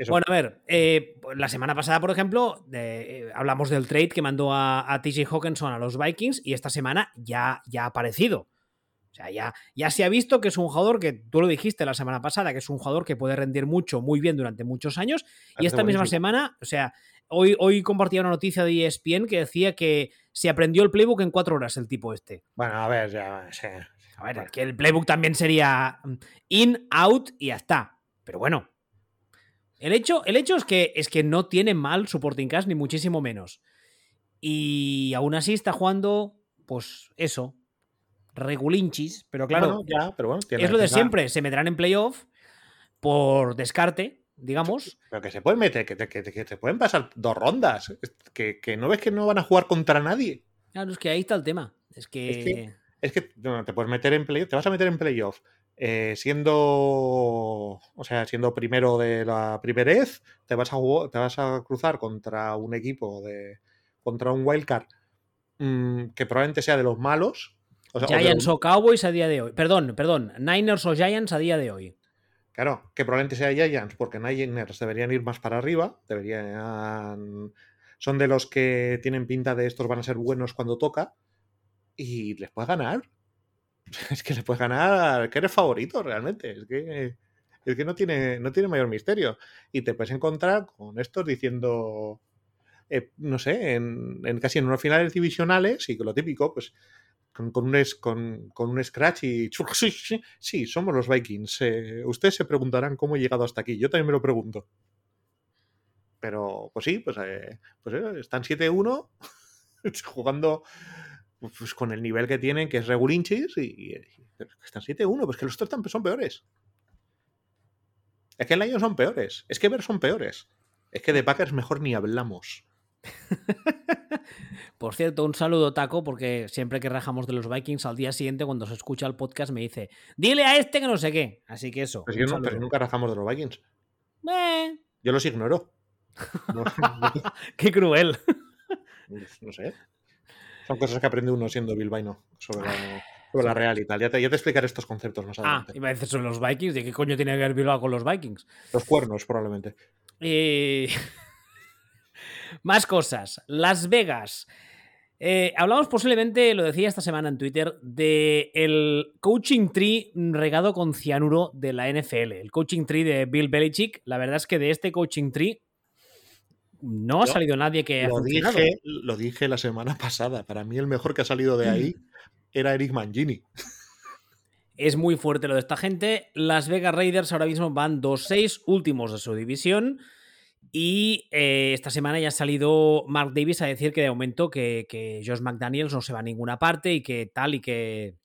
Bueno, a ver, eh, la semana pasada, por ejemplo, eh, hablamos del trade que mandó a, a TJ Hawkinson a los Vikings y esta semana ya, ya ha aparecido. O sea, ya, ya se ha visto que es un jugador que tú lo dijiste la semana pasada, que es un jugador que puede rendir mucho, muy bien durante muchos años. Y esta misma semana, o sea, hoy, hoy compartía una noticia de ESPN que decía que se aprendió el playbook en cuatro horas el tipo este. Bueno, a ver, ya. A ver, que el playbook también sería mm, in, out y ya está. Pero bueno. El hecho, el hecho es, que, es que no tiene mal supporting cast, ni muchísimo menos. Y aún así está jugando, pues eso, regulinchis, pero claro, ya, pero bueno, es lo de siempre, se meterán en playoff por descarte, digamos. Pero que se pueden meter, que te, pueden pasar dos rondas, que, no ves que no van a jugar contra nadie. Claro, es que ahí está el tema. Es que... Es que, te puedes meter en playoff, te vas a meter en playoff eh, siendo, o sea, siendo primero de la primerez, te vas a, te vas a cruzar contra un equipo de, contra un wildcard mm, que probablemente sea de los malos, Giants o, Cowboys a día de hoy. Perdón, perdón. Niners o Giants a día de hoy. Claro, que probablemente sea Giants, porque Niners deberían ir más para arriba. Deberían. Son de los que tienen pinta de estos van a ser buenos cuando toca. Y les puedes ganar. (laughs) Es que les puedes ganar. Que eres favorito realmente. Es que. Es que no tiene, no tiene mayor misterio. Y te puedes encontrar con estos diciendo. Eh, no sé, en, en, casi en unos finales divisionales, y lo típico, pues con, un, con, un scratch y... (laughs) Sí, somos los Vikings. Eh, ustedes se preguntarán cómo he llegado hasta aquí. Yo también me lo pregunto. Pero, pues sí, pues, eh, pues eh, están 7-1 (laughs) jugando pues, con el nivel que tienen, que es regulinchis, y, están 7-1. Pues que los otros son peores. Es que el año son peores. Es que ver son peores. Es que de Packers mejor ni hablamos. (laughs) Por cierto, un saludo, Taco, porque siempre que rajamos de los Vikings, al día siguiente, cuando se escucha el podcast, me dice: Dile a este que no sé qué. Así que eso. Pues no, pero nunca rajamos de los Vikings. Eh. Yo los ignoro. (laughs) qué cruel. No sé. Son cosas que aprende uno siendo bilbaino sobre la, sobre la real y tal. Ya te, ya te, explicaré estos conceptos más ah, adelante. Ah, y me dices sobre los Vikings. ¿De qué coño tiene que ver Bilbao con los Vikings? Los cuernos, probablemente. Eh. (laughs) Más cosas. Las Vegas. Eh, hablamos posiblemente, lo decía esta semana en Twitter, de el coaching tree regado con cianuro de la NFL. El coaching tree de Bill Belichick. La verdad es que de este coaching tree no ha salido nadie que dije, lo dije la semana pasada. Para mí el mejor que ha salido de ahí (clears throat) era Eric Mangini. Es muy fuerte lo de esta gente. Las Vegas Raiders ahora mismo van 2-6 últimos de su división. Y eh, esta semana ya ha salido Mark Davis a decir que de momento que, que Josh McDaniels no se va a ninguna parte y que tal y que.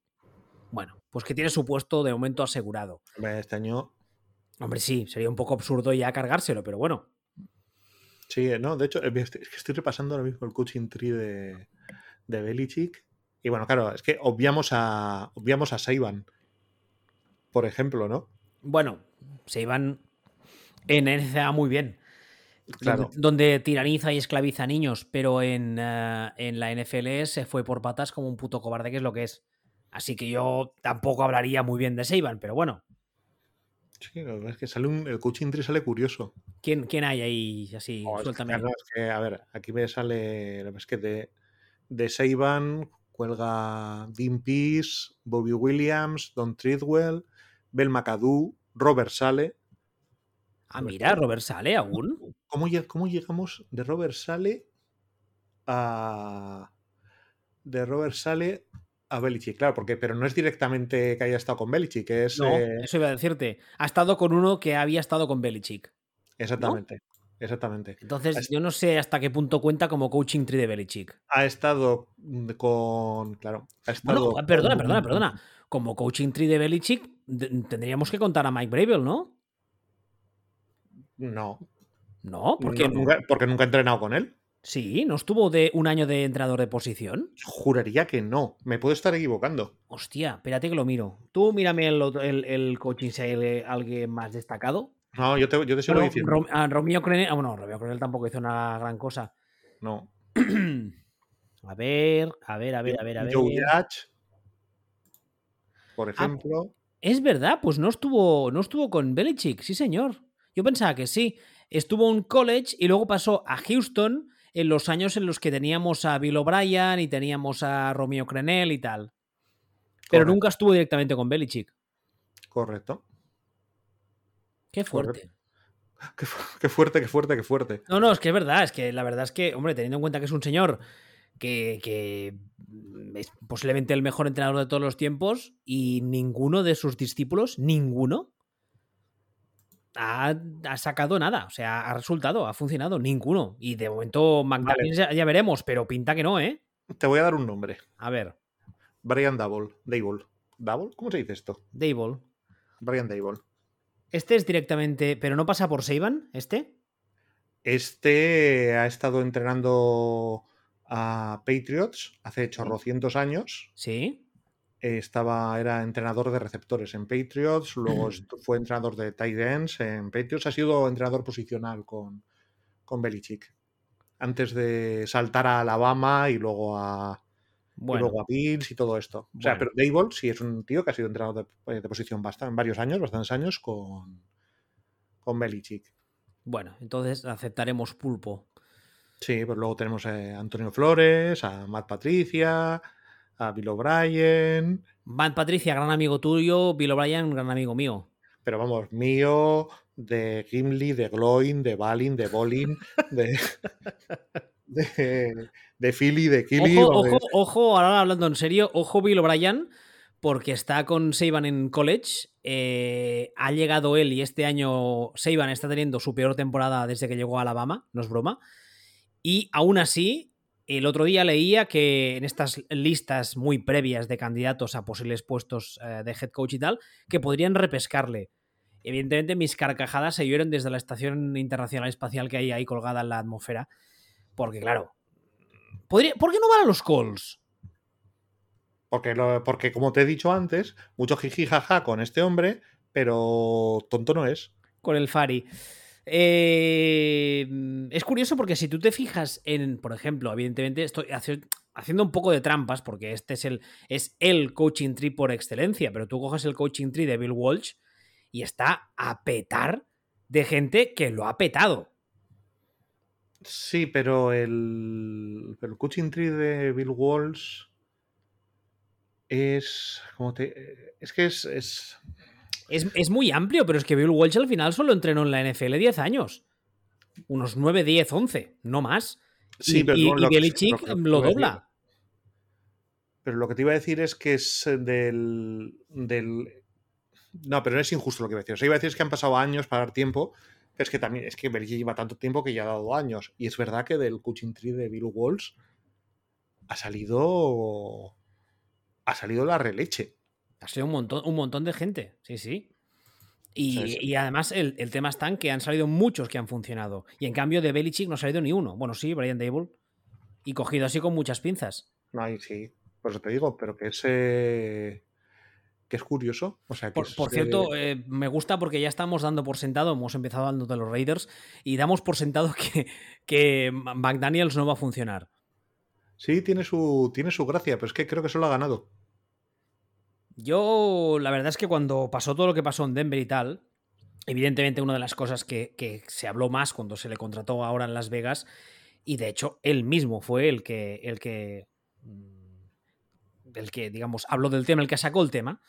Bueno, pues que tiene su puesto de momento asegurado. Este año, Hombre, sí, sería un poco absurdo ya cargárselo, pero bueno. sí, no, de hecho, eh, estoy, es que estoy repasando ahora mismo el coaching tree de, de Belichick. Y bueno, claro, es que obviamos a, obviamos a Saiban, por ejemplo, ¿no? Bueno, se iban en NCAA muy bien. Claro. Donde, tiraniza y esclaviza a niños, pero en, eh, en la NFL se fue por patas como un puto cobarde, que es lo que es. Así que yo tampoco hablaría muy bien de Seiban, pero bueno, Sí, la verdad es que sale un, el coaching tree sale curioso. ¿quién, quién hay ahí así? Oh, es que, Suéltame. claro, es que, a ver, aquí me sale. la verdad Es que de, de Seiban cuelga Dean Pease, Bobby Williams, Don Treadwell, Bel McAdoo, Robert Sale. Ah, mira, Robert Sale aún. ¿Cómo, lle- cómo llegamos de Robert Sale a. de Robert Sale a Belichick? Claro, porque, pero no es directamente que haya estado con Belichick, es. No, eh, eso iba a decirte. Ha estado con uno que había estado con Belichick. exactamente. Exactamente. Entonces, Es- yo no sé hasta qué punto cuenta como coaching tree de Belichick. Ha estado con. Claro. Ha estado. Bueno, perdona, perdona, perdona. Como coaching tree de Belichick, tendríamos que contar a Mike Bravel, ¿no? No. No, ¿por qué no, no? Nunca, porque nunca he entrenado con él. Sí, ¿no estuvo de un año de entrenador de posición? Juraría que no. Me puedo estar equivocando. Hostia, espérate que lo miro. Tú mírame el, el, el coaching si hay alguien más destacado. No, yo te, yo te sigo Bueno, diciendo. Rom- ah, Romeo Crenel. Ah, bueno, Romeo Crenel tampoco hizo una gran cosa. No. (clears throat) a ver, a ver, a ver, a ver, a ver. Joe Judge, por Ah, ejemplo. Es verdad, pues no estuvo, no estuvo con Belichick, sí señor. Yo pensaba que sí. Estuvo en college y luego pasó a Houston en los años en los que teníamos a Bill O'Brien y teníamos a Romeo Crenel y tal. Pero Correcto. nunca estuvo directamente con Belichick. Correcto. Qué fuerte. Correcto. Qué, fu- qué fuerte, qué fuerte, qué fuerte. No, no, es que es verdad, es que la verdad es que, hombre, teniendo en cuenta que es un señor que, que es posiblemente el mejor entrenador de todos los tiempos y ninguno de sus discípulos, ninguno, ha, ha sacado nada, o sea, ha resultado, ha funcionado, ninguno. Y de momento McDaniels ya, ya veremos, pero pinta que no, ¿eh? Te voy a dar un nombre. A ver, Brian Double. Dable. ¿Double? ¿Cómo se dice esto? Dable. Brian Dable. Este es directamente, pero no pasa por Seiban, este. Este ha estado entrenando a Patriots hace chorrocientos años. Sí. Eh, Estaba, era entrenador de receptores en Patriots, luego fue entrenador de tight ends en Patriots, ha sido entrenador posicional con, con Belichick. Antes de saltar a Alabama y luego a, y luego a Bills y todo esto. O sea, pero Dable sí es un tío que ha sido entrenador de, de posición bastante, varios años, bastantes años con, con Belichick. bueno, entonces aceptaremos pulpo. Sí, pues luego tenemos a Antonio Flores, a Matt Patricia, a Bill O'Brien, Van Patricia, gran amigo tuyo, Bill O'Brien, gran amigo mío. pero vamos, mío, de Gimli, de Gloin, de Balin, de Bolin, de, (laughs) de, de Philly, de Killy. Ojo, ojo, ojo, ahora hablando en serio, ojo Bill O'Brien, porque está con Seiban en college. eh, ha llegado él y este año Seiban está teniendo su peor temporada desde que llegó a Alabama, no es broma. Y aún así, el otro día leía que en estas listas muy previas de candidatos a posibles puestos eh, de head coach y tal, que podrían repescarle. Evidentemente, mis carcajadas se oyeron desde la Estación Internacional Espacial que hay ahí colgada en la atmósfera. Porque, claro, podría- ¿por qué no van a los calls? Porque, lo- porque, como te he dicho antes, mucho jiji jaja con este hombre, pero tonto no es. con el Fari. Eh, es curioso porque si tú te fijas en, por ejemplo, evidentemente estoy haci- haciendo un poco de trampas porque este es el, es el coaching tree por excelencia, pero tú coges el coaching tree de Bill Walsh y está a petar de gente que lo ha petado. Sí, pero el, el coaching tree de Bill Walsh es. Como te, es que es, es... Es, muy amplio, pero es que Bill Walsh al final solo entrenó en la NFL 10 años. Unos 9, 10, 11, no más. Sí, y, pero y, lo, dobla. Pero lo que te iba a decir es que es del, del. No, pero no es injusto lo que iba a decir. O sea, iba a decir es que han pasado años para dar tiempo. Pero es que también es que Belichick lleva tanto tiempo que ya ha dado años. Y es verdad que del coaching tree de Bill Walsh ha salido. Ha salido la releche. Ha sido un montón, un montón de gente, sí, sí. Y, además el, tema está en que han salido muchos que han funcionado. Y en cambio de Belichick no ha salido ni uno. Bueno, sí, Brian Dable. Y cogido así con muchas pinzas. Ay, sí, por eso te digo, pero que ese que es curioso. O sea, por, cierto, eh, me gusta porque ya estamos dando por sentado, hemos empezado dando de los Raiders y damos por sentado (laughs) que, que McDaniels no va a funcionar. Sí, tiene su, tiene su gracia, pero es que creo que solo ha ganado. Yo, la verdad es que cuando pasó todo lo que pasó en Denver y tal, evidentemente una de las cosas que, se habló más cuando se le contrató ahora en Las Vegas, y de hecho él mismo fue el que, el que, mm, el que digamos, habló del tema, el que sacó el tema,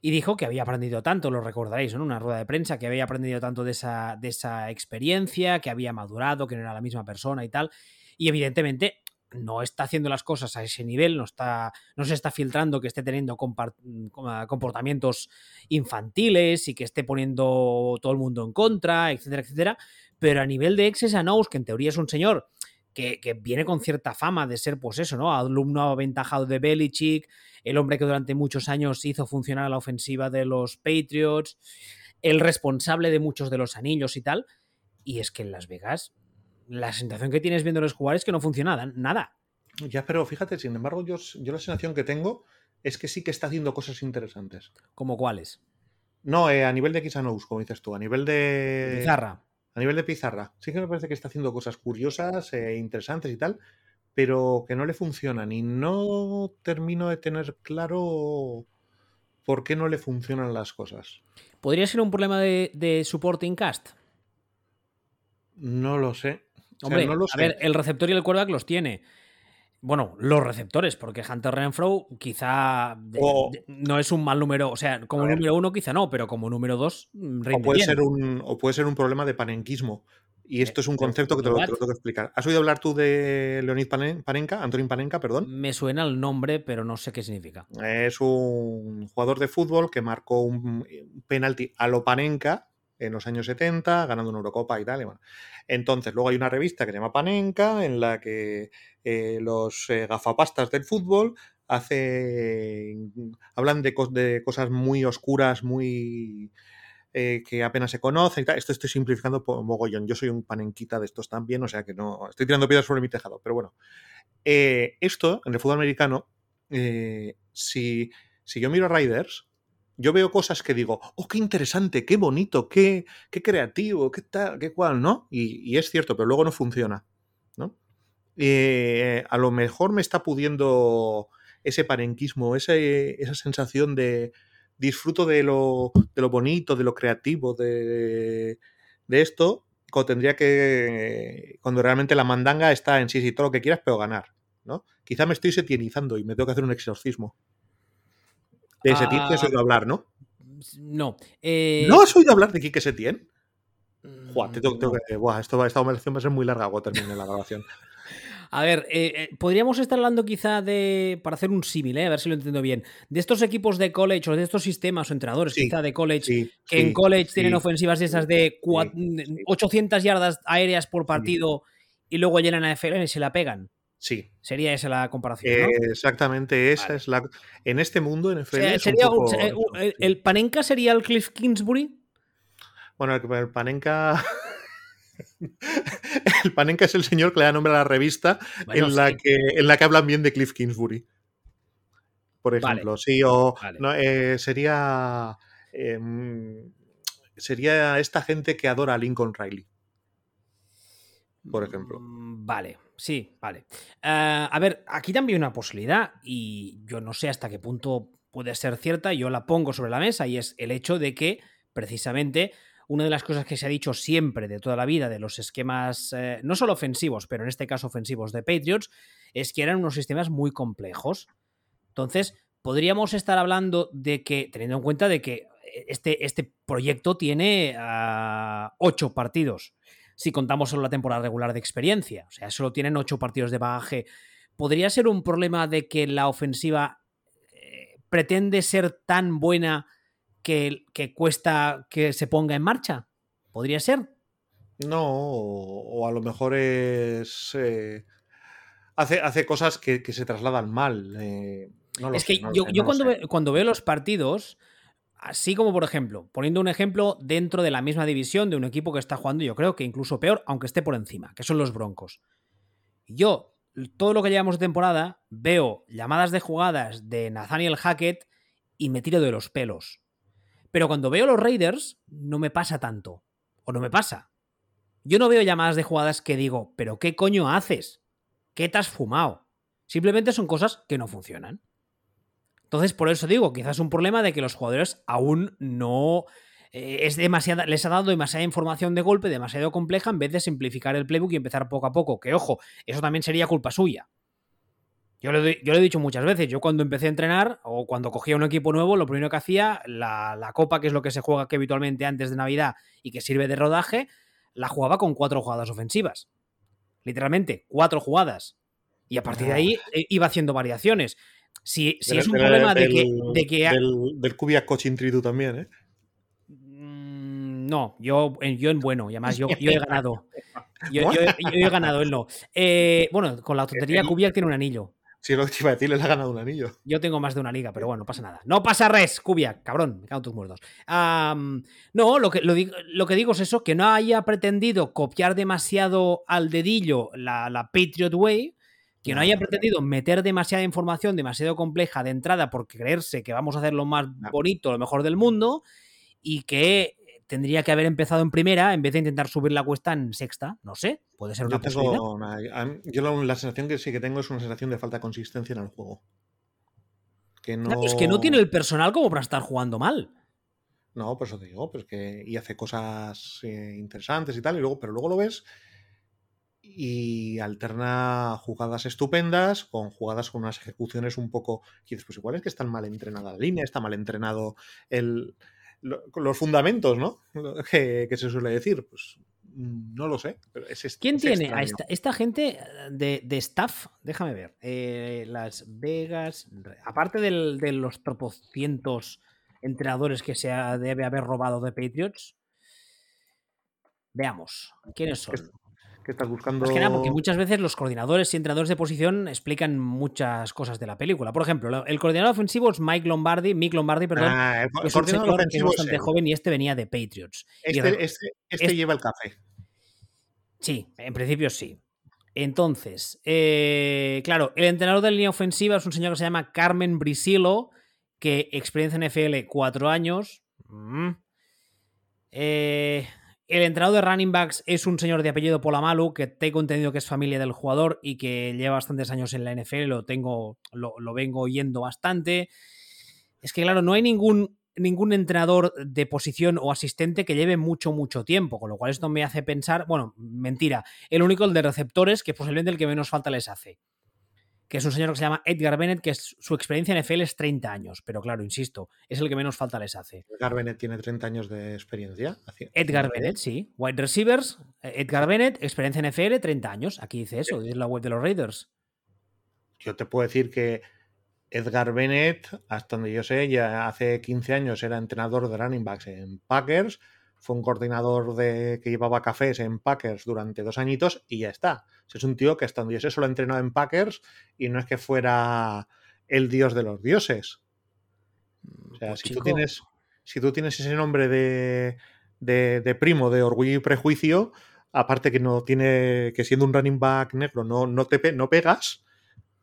y dijo que había aprendido tanto, lo recordaréis, en una rueda de prensa, que había aprendido tanto de esa, de esa experiencia, que había madurado, que no era la misma persona y tal. Y evidentemente no está haciendo las cosas a ese nivel, no, está, no se está filtrando que esté teniendo mm, comportamientos infantiles y que esté poniendo todo el mundo en contra, etcétera, etcétera. Pero a nivel de Exes que en teoría es un señor que, viene con cierta fama de ser, pues eso, ¿no? Alumno aventajado de Belichick, el hombre que durante muchos años hizo funcionar la ofensiva de los Patriots, el responsable de muchos de los anillos y tal. Y es que en Las Vegas la sensación que tienes viendo los jugadores es que no funciona nada. Ya, pero fíjate, sin embargo, yo, yo la sensación que tengo es que sí que está haciendo cosas interesantes. ¿Como cuáles? No, eh, a nivel de Kisanous, como dices tú, a nivel de. Pizarra. A nivel de pizarra. Sí que me parece que está haciendo cosas curiosas, e interesantes y tal, pero que no le funcionan. Y no termino de tener claro por qué no le funcionan las cosas. ¿Podría ser un problema de, de supporting cast? No lo sé. Hombre, a ver, el receptor y el quarterback los tiene. Bueno, los receptores, porque Hunter Renfro quizá no es un mal número, o sea, como número uno quizá no, pero como número dos mm, o puede, Ser un, o puede ser un problema de panenquismo. Y esto es un concepto que te lo, tengo que explicar. ¿Has oído hablar tú de Leonid Panenka, Antonín Panenka, perdón? Me suena el nombre, pero no sé qué significa. Es un jugador de fútbol que marcó un penalti a lo Panenka, en los años 70, ganando una Eurocopa y tal. Entonces, luego hay una revista que se llama Panenka, en la que eh, los eh, gafapastas del fútbol hace, hablan de, de cosas muy oscuras, muy... Eh, que apenas se conocen y tal. Esto estoy simplificando por mogollón. Yo soy un panenquita de estos también, o sea que no estoy tirando piedras sobre mi tejado. Pero bueno, esto en el fútbol americano, si, si yo miro a Riders, yo veo cosas que digo, oh, qué interesante, qué bonito, qué, qué creativo, qué tal, qué cual, ¿no? Y, es cierto, pero luego no funciona, ¿no? Eh, a lo mejor me está pudiendo ese parenquismo, ese, esa sensación de disfruto de lo, de lo bonito, de lo creativo, de, de esto, cuando tendría que, cuando realmente la mandanga está en sí, sí, todo lo que quieras, pero ganar, ¿no? Quizá me estoy setienizando y me tengo que hacer un exorcismo. De Setién te has oído hablar, ¿no? No. Eh, ¿No has oído hablar de Quique Setién? Buah, te tengo, que. Buah, esto esta conversación va a ser muy larga cuando termine la grabación. (laughs) A ver, eh, eh, podríamos estar hablando quizá de, para hacer un símil, a ver si lo entiendo bien, de estos equipos de college o de estos sistemas o entrenadores quizá de college, que en college tienen ofensivas de esas de 800 yardas aéreas por partido y luego llenan a FL y se la pegan. Sí. Sería esa la comparación. ¿no? exactamente, esa es la. En este mundo, en el sería, el, Panenka sería el Cliff Kingsbury? Bueno, el, Panenka. (laughs) el Panenka es el señor que le da nombre a la revista en, la que, en la que hablan bien de Cliff Kingsbury. Por ejemplo, sí, o eh, sería. Em, sería esta gente que adora a Lincoln Riley. Por ejemplo. Mm, vale, sí, vale. Eh, a ver, aquí también hay una posibilidad y yo no sé hasta qué punto puede ser cierta, yo la pongo sobre la mesa y es el hecho de que precisamente una de las cosas que se ha dicho siempre de toda la vida de los esquemas, eh, no solo ofensivos, pero en este caso ofensivos de Patriots, es que eran unos sistemas muy complejos. Entonces, podríamos estar hablando de que, teniendo en cuenta de que este, este proyecto tiene ah, ocho partidos, si contamos solo la temporada regular de experiencia, o sea, solo tienen ocho partidos de bagaje. ¿Podría ser un problema de que la ofensiva eh, pretende ser tan buena que, cuesta que se ponga en marcha? ¿Podría ser? No, o, a lo mejor es... Eh, hace, hace, cosas que, se trasladan mal. Eh, es que yo, cuando, cuando, veo los partidos, así como por ejemplo, poniendo un ejemplo dentro de la misma división de un equipo que está jugando, yo creo que incluso peor, aunque esté por encima, que son los Broncos. Yo, todo lo que llevamos de temporada, veo llamadas de jugadas de Nathaniel Hackett y me tiro de los pelos. Pero cuando veo los Raiders, no me pasa tanto. O no me pasa. Yo no veo llamadas de jugadas que digo, pero ¿qué coño haces? ¿Qué te has fumado? Simplemente son cosas que no funcionan. Entonces, por eso digo, quizás es un problema de que los jugadores aún no. Eh, es demasiada, les ha dado demasiada información de golpe, demasiado compleja, en vez de simplificar el playbook y empezar poco a poco. Que ojo, eso también sería culpa suya. Yo lo, he dicho muchas veces, yo cuando empecé a entrenar o cuando cogía un equipo nuevo, lo primero que hacía, la, copa, que es lo que se juega que habitualmente antes de Navidad y que sirve de rodaje, la jugaba con cuatro jugadas ofensivas. Literalmente, cuatro jugadas. Y a partir de ahí eh, iba haciendo variaciones. Si, es un problema de que... De que del, del Kubiak Coaching Tree también, ¿eh? Mm, no, yo, yo en bueno, y además yo, yo he ganado. Yo, he ganado, él no. Eh, bueno, con la tontería, Kubiak tiene un anillo. Sí, lo que iba a decir, le ha ganado un anillo. Yo tengo más de una liga, pero bueno, no pasa nada. No pasa res, Kubiak, cabrón, me cago en tus muertos. no, lo que, lo, que digo es eso, que no haya pretendido copiar demasiado al dedillo la, la Patriot Way, que no haya pretendido meter demasiada información, demasiado compleja de entrada por creerse que vamos a hacer lo más bonito, lo mejor del mundo, y que tendría que haber empezado en primera en vez de intentar subir la cuesta en sexta. No sé, puede ser una yo yo la sensación que sí que tengo es una sensación de falta de consistencia en el juego. Que no... Es que no tiene el personal como para estar jugando mal. No, por eso te digo, pues que y hace cosas eh, interesantes y tal, y luego, pero luego lo ves y alterna jugadas estupendas con jugadas con unas ejecuciones un poco. Dices, pues igual es que está mal entrenada la línea, está mal entrenado el, los fundamentos, ¿no? Que, se suele decir. Pues mm, no lo sé. Pero es, ¿Quién tiene a esta, gente de, staff? Déjame ver. Eh, Las Vegas. Aparte de los tropocientos entrenadores que se debe haber robado de Patriots. Veamos. ¿Quiénes son? Que estás buscando. Es que nada, porque muchas veces los coordinadores y entrenadores de posición explican muchas cosas de la película. Por ejemplo, el coordinador ofensivo es Mike Lombardi, Mick Lombardi, perdón, ah, que es un señor que es bastante joven y este venía de Patriots. Este, este, este lleva el café. Sí, en principio sí. Entonces, eh, claro, el entrenador de línea ofensiva es un señor que se llama Carmen Brisilo, que experiencia en NFL cuatro años. Mm. Eh, el entrenador de running backs es un señor de apellido Polamalu, que tengo entendido que es familia del jugador y que lleva bastantes años en la NFL, lo tengo, lo, vengo oyendo bastante. Es que, claro, no hay ningún, ningún entrenador de posición o asistente que lleve mucho, mucho tiempo, con lo cual esto me hace pensar, bueno, mentira, el único el de receptores, que posiblemente el que menos falta les hace que es un señor que se llama Edgar Bennett, que es, su experiencia en NFL es 30 años, pero claro, insisto, es el que menos falta les hace. Edgar Bennett tiene 30 años de experiencia. Edgar Bennett, sí. Wide receivers, eh, Edgar Bennett, experiencia en NFL, 30 años. Aquí dice eso, es la web de los Raiders. Yo te puedo decir que Edgar Bennett, hasta donde yo sé, ya hace 15 años era entrenador de running backs en Packers, fue un coordinador de, que llevaba cafés en Packers durante dos añitos y ya está. es un tío que hasta donde yo sé solo ha entrenado en Packers y no es que fuera el dios de los dioses. O sea, pues si, tú tienes, si tú tienes ese nombre de, de, primo, de orgullo y prejuicio, aparte que no tiene, que siendo un running back negro no, no te no pegas,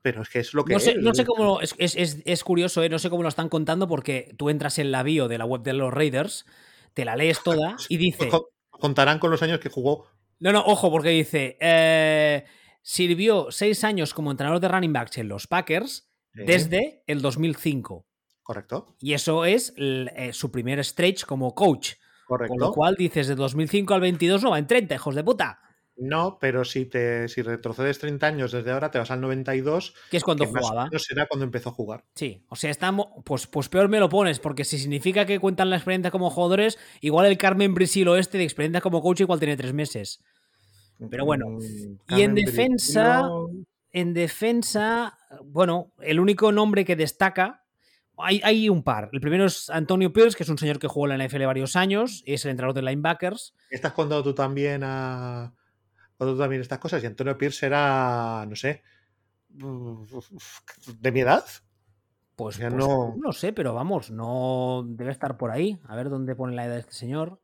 pero es que es lo que no sé, No sé cómo, es, es, es, curioso, ¿eh? no sé cómo lo están contando porque tú entras en la bio de la web de los Raiders te la lees toda (laughs) y dice... Contarán con los años que jugó. No, no, ojo, porque dice, eh, sirvió seis años como entrenador de running backs en los Packers desde el 2005. Correcto. Y eso es eh, su primer stretch como coach. Correcto. Con lo cual dices, de 2005 al 22 no va en 30, hijos de puta. No, pero si te si retrocedes 30 años desde ahora, te vas al 92. Que es cuando que jugaba. menos será cuando empezó a jugar. Sí, o sea, estamos. Pues, pues peor me lo pones, porque si significa que cuentan la experiencia como jugadores, igual el Carmen Brisilo este de experiencia como coach igual tiene tres meses. Pero bueno, Mm, Y en defensa, Brisilo- en defensa, bueno, el único nombre que destaca, hay, hay un par. El primero es Antonio Pierce, que es un señor que jugó en la NFL varios años, es el entrenador de linebackers. Estás contando tú también a. También estas cosas. Y Antonio Pierce era, no sé. ¿De mi edad? Pues, Ya pues, no- no sé, pero vamos, no debe estar por ahí. A ver dónde pone la edad de este señor.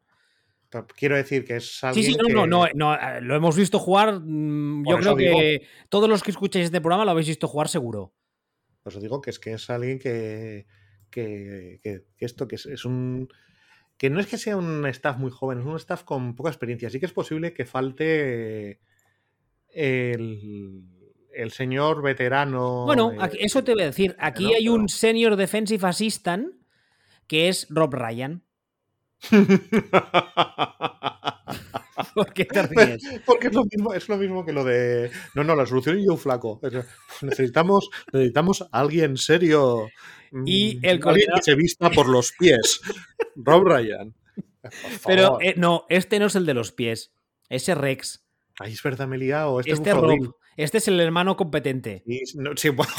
Quiero decir que es Sí, alguien. sí, no, que... no, no, no, eh, lo hemos visto jugar. mm, Yo creo digo. que todos los que escucháis este programa lo habéis visto jugar seguro. Pues os digo que es que es alguien que. que, que- que esto que es, es un. Que no es que sea un staff muy joven, es un staff con poca experiencia. Sí que es posible que falte el, el señor veterano. Bueno, eh, aquí- eso te voy a decir. Aquí ¿no? hay un senior defensive assistant que es Rob Ryan. (laughs) (laughs) ¿Por qué te ríes? Porque es lo mismo, es lo mismo que lo de. No, no, la solución y yo flaco. Es- Necesitamos, necesitamos a alguien serio. Y mm, el alguien que se vista por los pies. Rob Ryan. Pero eh, no, este no es el de los pies. Ese Rex. Ay, es verdad, me he liado. Este, Este es Rob. Este es el hermano competente. Sí, no, sí, (laughs) bueno,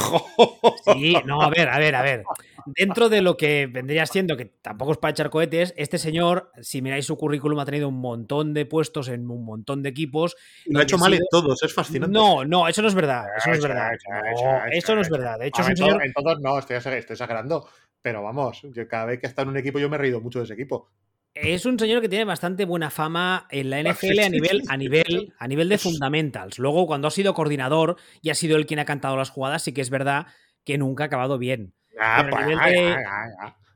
Sí, no, a ver, a ver, a ver. Dentro de lo que vendría siendo, que tampoco es para echar cohetes, este señor, si miráis su currículum, ha tenido un montón de puestos en un montón de equipos. Lo ha hecho mal en todos, es fascinante. No, no, eso no es verdad. Eso no es verdad. No, eso no es verdad. De hecho, es un señor. en todos no, estoy, estoy exagerando. Pero vamos, yo cada vez que está en un equipo yo me he reído mucho de ese equipo. Es un señor que tiene bastante buena fama en la NFL a nivel, a nivel, (laughs) a nivel de fundamentals. Luego, cuando ha sido coordinador y ha sido él quien ha cantado las jugadas, sí que es verdad que nunca ha acabado bien. Ah, Pero pues, ah, de-.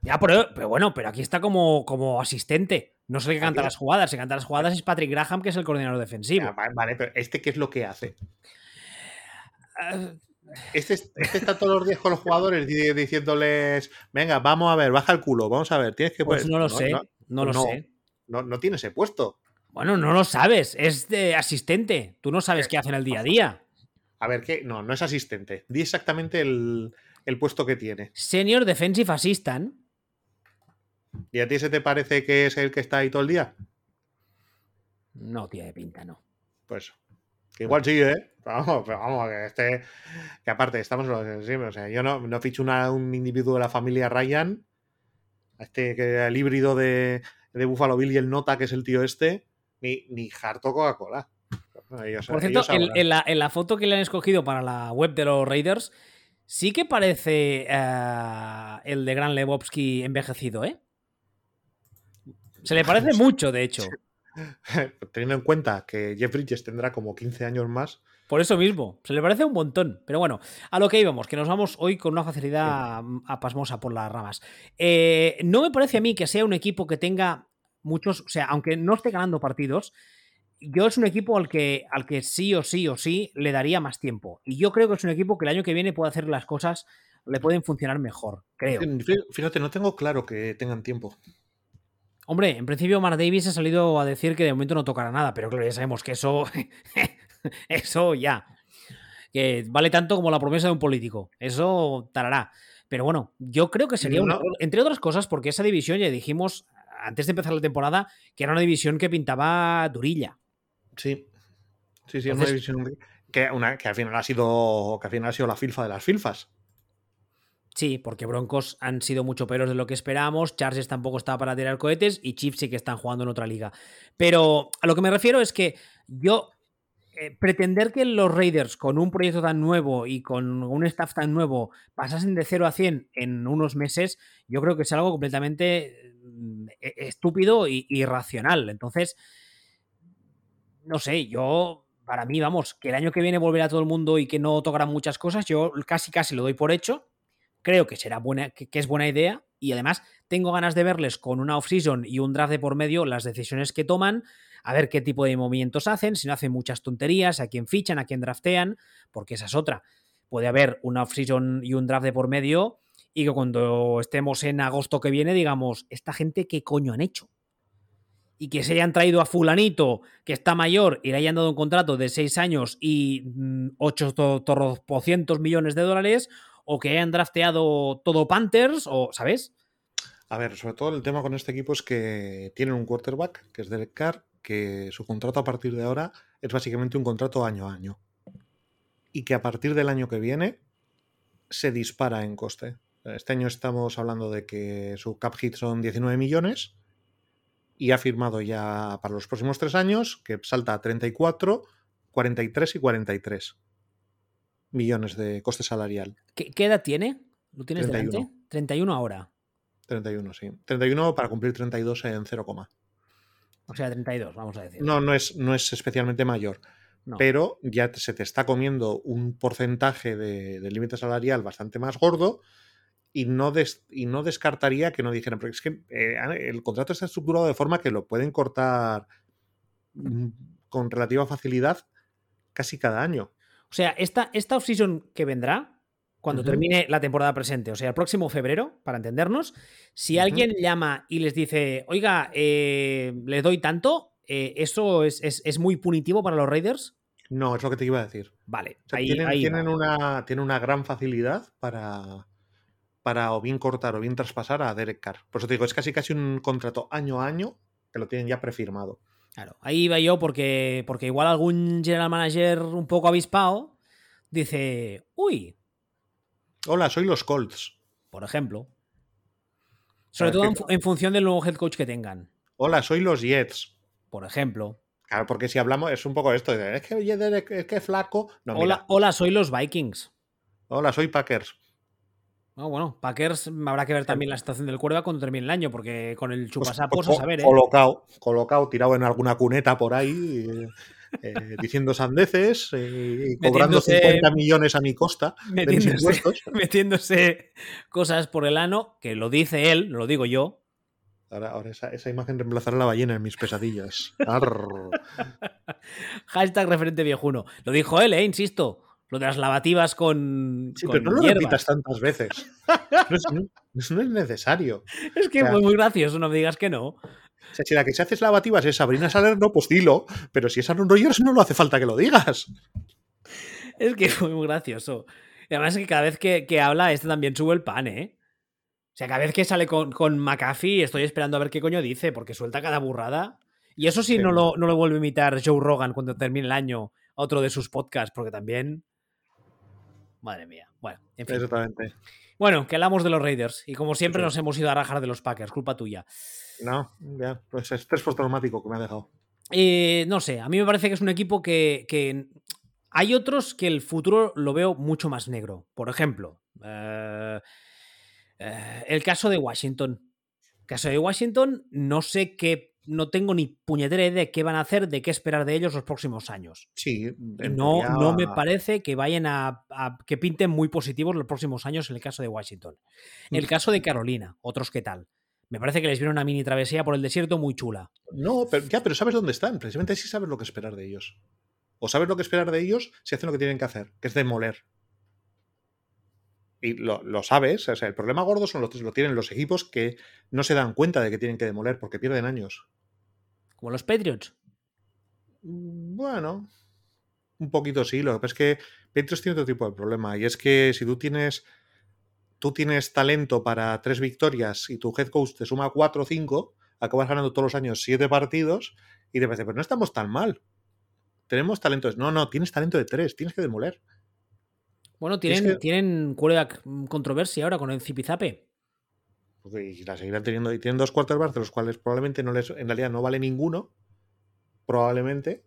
Ya, pero, pero bueno, pero aquí está como, como asistente. No sé qué canta las jugadas. Que canta las jugadas es Patrick Graham, que es el coordinador defensivo. Vale, pero ¿este qué es lo que hace? Ah, Este, es- este está todos los días con los jugadores di- diciéndoles, venga, vamos a ver, baja el culo, vamos a ver, tienes que... Pues no lo sé, No, no lo no. sé. no- no tiene ese puesto. Bueno, no lo sabes, es de asistente. Tú no sabes qué hacen el día a día. A ver, ¿qué? No, no es asistente. Di exactamente el, el puesto que tiene. Senior Defensive Assistant. ¿Y a ti se te parece que es el que está ahí todo el día? No tiene pinta, no. Pues que igual sí, ¿eh? Vamos, pero vamos, que este. Que aparte, estamos los. sí, o sea, yo no, no ficho una- un individuo de la familia Ryan. A Este que el híbrido de, de Buffalo Bill y el Nota, que es el tío este. Ni, ni harto Coca-Cola. Por cierto, en la, en la foto que le han escogido para la web de los Raiders, sí que parece eh, el de Gran Lebowski envejecido, ¿eh? Se le parece (laughs) mucho, de hecho. (laughs) Teniendo en cuenta que Jeff Bridges tendrá como 15 años más. Por eso mismo, se le parece un montón. Pero bueno, a lo que íbamos, que nos vamos hoy con una facilidad mm, a pasmosa por las ramas. Eh, no me parece a mí que sea un equipo que tenga muchos, o sea, aunque no esté ganando partidos, yo es un equipo al que, al que sí o sí o sí le daría más tiempo. Y yo creo que es un equipo que el año que viene puede hacer las cosas, le pueden funcionar mejor, creo. Fíjate, no tengo claro que tengan tiempo. Hombre, en principio Mark Davis ha salido a decir que de momento no tocará nada, pero claro, ya sabemos que eso. (laughs) (laughs) eso ya. Que vale tanto como la promesa de un político. Eso tarará. Pero bueno, yo creo que sería un No. error, entre otras cosas, porque esa división ya dijimos antes de empezar la temporada que era una división que pintaba durilla. Sí. Sí, sí, es una división que, una, que al final ha sido. Que al final ha sido la filfa de las filfas. Sí, porque Broncos han sido mucho peores de lo que esperábamos, Chargers tampoco estaba para tirar cohetes y Chiefs sí que están jugando en otra liga. Pero a lo que me refiero es que yo eh, pretender que los Raiders con un proyecto tan nuevo y con un staff tan nuevo pasasen de 0 a 100 en unos meses, yo creo que es algo completamente mm, e- estúpido y irracional. Entonces, no sé, yo, para mí, vamos, que el año que viene volverá todo el mundo y que no tocarán muchas cosas, yo casi casi lo doy por hecho. Creo que será buena, que, que es buena idea. Y además, tengo ganas de verles con una off-season y un draft de por medio, las decisiones que toman, a ver qué tipo de movimientos hacen, si no hacen muchas tonterías, a quién fichan, a quién draftean, porque esa es otra. Puede haber una off-season y un draft de por medio, y que cuando estemos en agosto que viene, digamos, ¿esta gente qué coño han hecho? y que se hayan traído a fulanito que está mayor y le hayan dado un contrato de seis años y 800 millones de dólares, o que hayan drafteado todo Panthers, o, ¿sabes? A ver, sobre todo el tema con este equipo es que tienen un quarterback, que es Derek Carr, que su contrato a partir de ahora es básicamente un contrato año a año. Y que a partir del año que viene se dispara en coste. Este año estamos hablando de que su cap hit son 19 millones y ha firmado ya para los próximos tres años que salta a 34, 43 y 43 millones de coste salarial. ¿Qué, edad tiene? ¿Lo tienes 31. delante? 31 ahora. 31, sí. 31 para cumplir 32 en 0, o sea, 32, vamos a decir. No, no es, no es especialmente mayor. Pero ya se te está comiendo un porcentaje de, límite salarial bastante más gordo y no, y no descartaría que no dijeran, porque es que eh, el contrato está estructurado de forma que lo pueden cortar mm, con relativa facilidad casi cada año. O sea, esta, esta off-season que vendrá, cuando termine la temporada presente, o sea, el próximo febrero, para entendernos, si alguien llama y les dice, oiga, eh, les doy tanto, eh, ¿eso es, muy punitivo para los Raiders? No, es lo que te iba a decir. Vale, tienen, una, una gran facilidad para, para o bien cortar o bien traspasar a Derek Carr. Por eso te digo, es casi casi un contrato año a año que lo tienen ya prefirmado. Claro, ahí iba yo porque, porque igual algún general manager un poco avispado dice, uy, Hola, soy los Colts. Por ejemplo. Sobre todo en, función del nuevo head coach que tengan. Hola, soy los Jets. Por ejemplo. Claro, porque si hablamos, es un poco esto. Es que, es que flaco. hola, hola, soy los Vikings. Hola, soy Packers. bueno, Packers habrá que ver también la situación del cuerda cuando termine el año, porque con el chupasapos pues, a saber, ¿eh? Colocado, colocado, tirado en alguna cuneta por ahí. (laughs) Eh, diciendo sandeces eh, y cobrando 50 millones a mi costa metiéndose, (laughs) Metiéndose cosas por el ano, que lo dice él, no lo digo yo. Ahora, esa, imagen reemplazará a la ballena en mis pesadillas. (laughs) Hashtag referente viejuno. Lo dijo él, ¿eh? Insisto. Lo de las lavativas con. Sí, pero no lo repitas tantas veces. (laughs) Eso no, es necesario. Es que fue muy gracioso, no me digas que no. O sea, si la que se hace lavativas es Sabrina Salerno, pues dilo. Pero si es Aaron Rodgers, no lo hace falta que lo digas. Es que (laughs) fue muy gracioso. Y además es que cada vez que, habla, este también sube el pan, ¿eh? O sea, cada vez que sale con, con McAfee, estoy esperando a ver qué coño dice, porque suelta cada burrada. Y eso sí, No, lo, no lo vuelve a imitar Joe Rogan cuando termine el año a otro de sus podcasts, porque también. Madre mía. Bueno, en fin. Exactamente. Bueno, que hablamos de los Raiders. Y como siempre, nos hemos ido a rajar de los Packers, culpa tuya. No, ya, pues estrés postraumático que me ha dejado. Eh, no sé, a mí me parece que es un equipo que, hay otros que el futuro lo veo mucho más negro. Por ejemplo, eh, eh, el caso de Washington. El caso de Washington, no sé qué, no tengo ni puñetera idea de qué van a hacer, de qué esperar de ellos los próximos años. Sí, no, no me parece que vayan a, que pinten muy positivos los próximos años en el caso de Washington. En el mm. caso de Carolina, otros qué tal. Me parece que les viene una mini travesía por el desierto muy chula. No, pero ya, pero sabes dónde están. Precisamente sí sabes lo que esperar de ellos. O sabes lo que esperar de ellos si hacen lo que tienen que hacer, que es demoler. Y lo, sabes. O sea, el problema gordo son los, lo tienen los equipos que no se dan cuenta de que tienen que demoler porque pierden años. Como los Patriots. Mm, bueno, un poquito sí. Lo que pasa es que Patriots tiene otro tipo de problema. Y es que si tú tienes tú tienes talento para tres victorias y tu head coach te suma cuatro o cinco, acabas ganando todos los años siete partidos y te parece, pero no estamos tan mal. Tenemos talento. No, no, tienes talento de tres, tienes que demoler. Bueno, tienen, tienen controversia ahora con el Zipizape. Y la seguirán teniendo. Y tienen dos quarterbacks, de los cuales probablemente no les, en realidad no vale ninguno. Probablemente.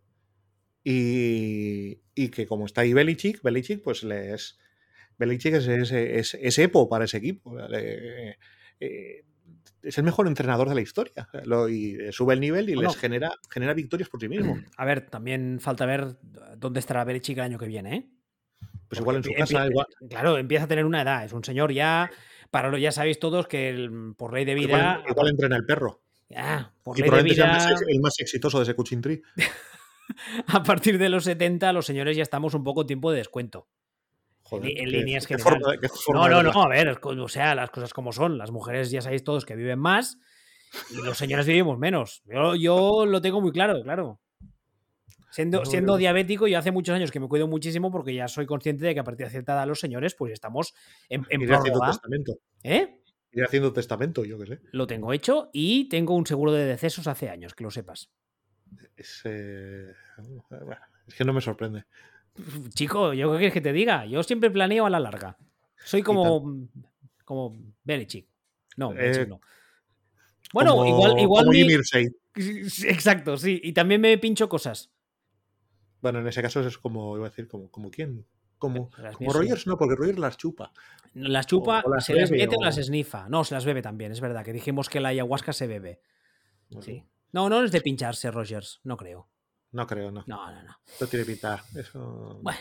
Y, y que como está ahí Belichick, Belichick pues les, Belichick es, es, Epo para ese equipo. Eh, es el mejor entrenador de la historia. y eh, sube el nivel y les genera, genera victorias por sí mismo. (clears throat) A ver, también falta ver dónde estará Belichick el año que viene, ¿eh? Pues igual en su casa. Claro, empieza a tener una edad. Es un señor ya. Para lo ya sabéis todos que por ley de vida. Igual, entrena el perro. Ya, por ley de vida. el más exitoso de ese Cuchín Tree. (laughs) a partir de los 70, los señores ya estamos un poco tiempo de descuento en líneas que no, no, no, a ver, o sea, las cosas como son. Las mujeres ya sabéis todos que viven más Y los señores vivimos menos. Yo, yo lo tengo muy claro, claro. Siendo, No, siendo diabético, yo hace muchos años que me cuido muchísimo porque ya soy consciente de que a partir de cierta edad los señores, pues estamos en, en haciendo testamento. ¿Eh? Iré haciendo testamento, yo qué sé. Lo tengo hecho y tengo un seguro de decesos hace años, que lo sepas. Es, eh, bueno, es que no me sorprende. Chico, ¿yo qué quieres que te diga? Yo siempre planeo a la larga. Soy como. como Belichick. No, Belichick Eh, no. Bueno, Como- igual, igual como mi- (laughs) Exacto, sí. Y también me pincho cosas. Bueno, en ese caso es como, iba a decir, como, como quién. Como, Las como sí. Rogers no, porque Rogers las chupa. Las chupa, o las se las bebe, mete o... o- las esnifa. No, se las bebe también, es verdad, que dijimos que la ayahuasca se bebe. Bueno, Sí. No, no es de pincharse, Rogers, no creo. No creo, no. No, no, no. No tiene pinta. Eso... Bueno,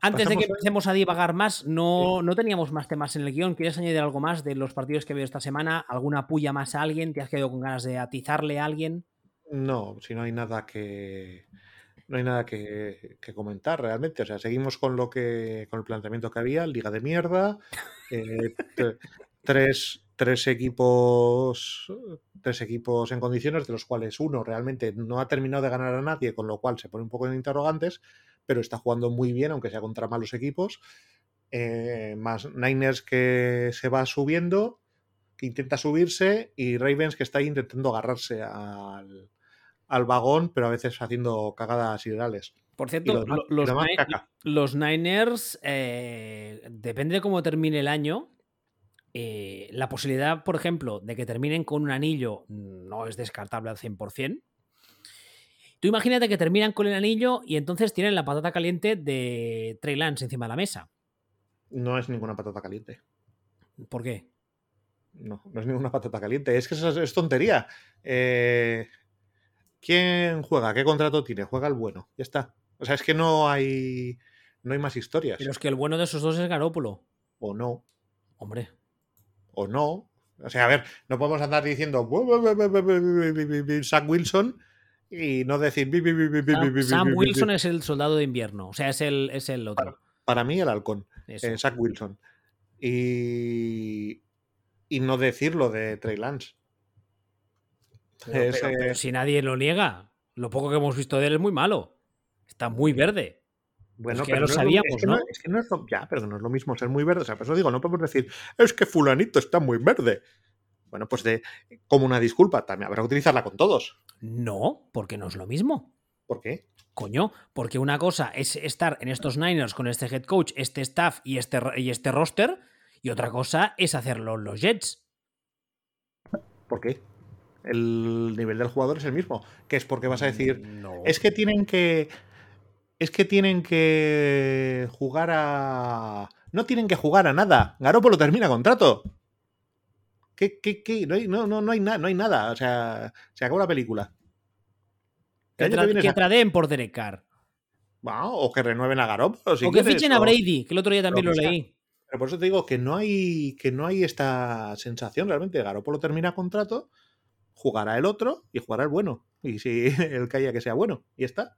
Antes de que empecemos a divagar más, no, no teníamos más temas en el guion. ¿Quieres añadir algo más de los partidos que veo esta semana? ¿Alguna puya más a alguien? ¿Te has quedado con ganas de atizarle a alguien? No, si no hay nada que. No hay nada que, que comentar realmente. O sea, seguimos con lo que. con el planteamiento que había, liga de mierda. eh, (laughs) tres, tres equipos. Tres equipos en condiciones, de los cuales uno realmente no ha terminado de ganar a nadie, con lo cual se pone un poco en interrogantes, pero está jugando muy bien, aunque sea contra malos equipos. Eh, más Niners que se va subiendo, que intenta subirse, y Ravens que está ahí intentando agarrarse al, al vagón, pero a veces haciendo cagadas ideales. Por cierto, lo demás, lo los Niners, eh, depende de cómo termine el año, eh, la posibilidad, por ejemplo, de que terminen con un anillo no es descartable al 100%. Tú imagínate que terminan con el anillo y entonces tienen la patata caliente de Trey Lance encima de la mesa. No es ninguna patata caliente. ¿Por qué? No, no es ninguna patata caliente. Es que eso es, es tontería. Eh, ¿Quién juega? ¿Qué contrato tiene? Juega el bueno. Ya está. O sea, es que no hay. No hay más historias. Pero es que el bueno de esos dos es Garópolo. O no. Hombre o no. O sea, a ver, no podemos andar diciendo Sam Wilson y no decir Sam, Wilson es el soldado de invierno, o sea, es el, es el otro. Para, mí, el halcón, eh, Sam Wilson. Y, y no decirlo de Trey Lance. Si nadie lo niega, lo poco que hemos visto de él es muy malo. Está muy verde. Bueno, que ya pero lo no sabíamos, es que ¿no? Es que no es lo, ya, pero no es lo mismo ser muy verde. O sea, por eso digo, no podemos decir, es que fulanito está muy verde. Bueno, pues de como una disculpa, también habrá que utilizarla con todos. No, porque no es lo mismo. ¿Por qué? Coño, porque una cosa es estar en estos Niners con este head coach, este staff y este, y este roster, y otra cosa es hacerlo los Jets. ¿Por qué? El nivel del jugador es el mismo. Que es porque vas a decir, No. es que tienen que. Es que tienen que jugar a. No tienen que jugar a nada. Garoppolo termina contrato. ¿Qué, qué, qué? No, hay, no, no, no, hay na- no hay nada. O sea, se acabó la película. que, El tra- que que por Derek Carr. Bueno, o que renueven a Garoppolo. si o que quieres, fichen a Brady, que el otro día también lo sea. leí. Pero por eso te digo que no hay, que no hay esta sensación realmente. Garoppolo termina contrato, jugará el otro y jugará el bueno. Y si (laughs) el que haya que sea bueno. Y está.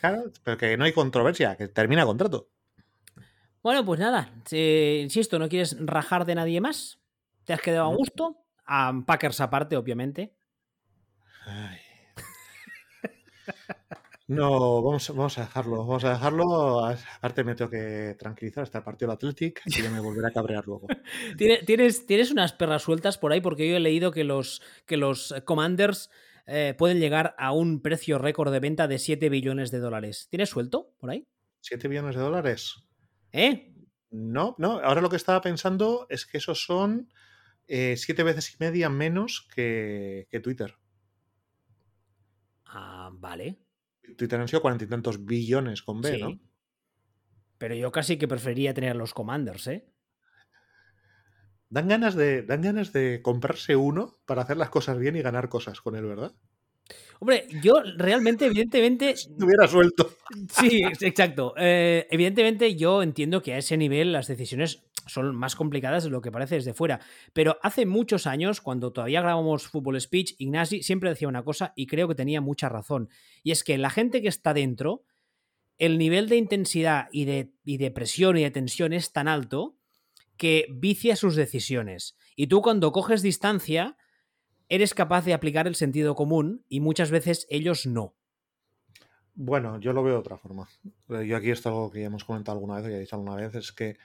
Claro, pero que no hay controversia, que termina contrato. Bueno, pues nada, eh, insisto, ¿no quieres rajar de nadie más? ¿Te has quedado a gusto? A Packers aparte, obviamente. Ay. No, vamos, vamos a dejarlo, vamos a dejarlo. Aparte me tengo que tranquilizar hasta el partido del Athletic, que ya me volverá a cabrear luego. (laughs) Tiene- ¿Tienes, tienes unas perras sueltas por ahí porque yo he leído que los, que los Commanders eh, pueden llegar a un precio récord de venta de 7 billones de dólares. ¿Tienes suelto por ahí? ¿7 billones de dólares? ¿Eh? No, no. Ahora lo que estaba pensando es que esos son eh, siete veces y media menos que, que Twitter. Ah, vale. Twitter han sido cuarenta y tantos billones con B, Sí. ¿no? Pero yo casi que preferiría tener los Commanders, ¿eh? Dan ganas, de, dan ganas de comprarse uno para hacer las cosas bien y ganar cosas con él, ¿verdad? Hombre, yo realmente, evidentemente, (laughs) Si estuviera suelto. Sí, exacto. Eh, evidentemente yo entiendo que a ese nivel las decisiones son más complicadas de lo que parece desde fuera. Pero hace muchos años, cuando todavía grabamos Fútbol Speech, Ignasi siempre decía una cosa y creo que tenía mucha razón. Y es que la gente que está dentro, el nivel de intensidad y de, y de presión y de tensión es tan alto que vicia sus decisiones. Y tú cuando coges distancia, eres capaz de aplicar el sentido común y muchas veces ellos no. Bueno, yo lo veo de otra forma. Yo aquí esto algo que ya hemos comentado alguna vez, ya he dicho alguna vez, es que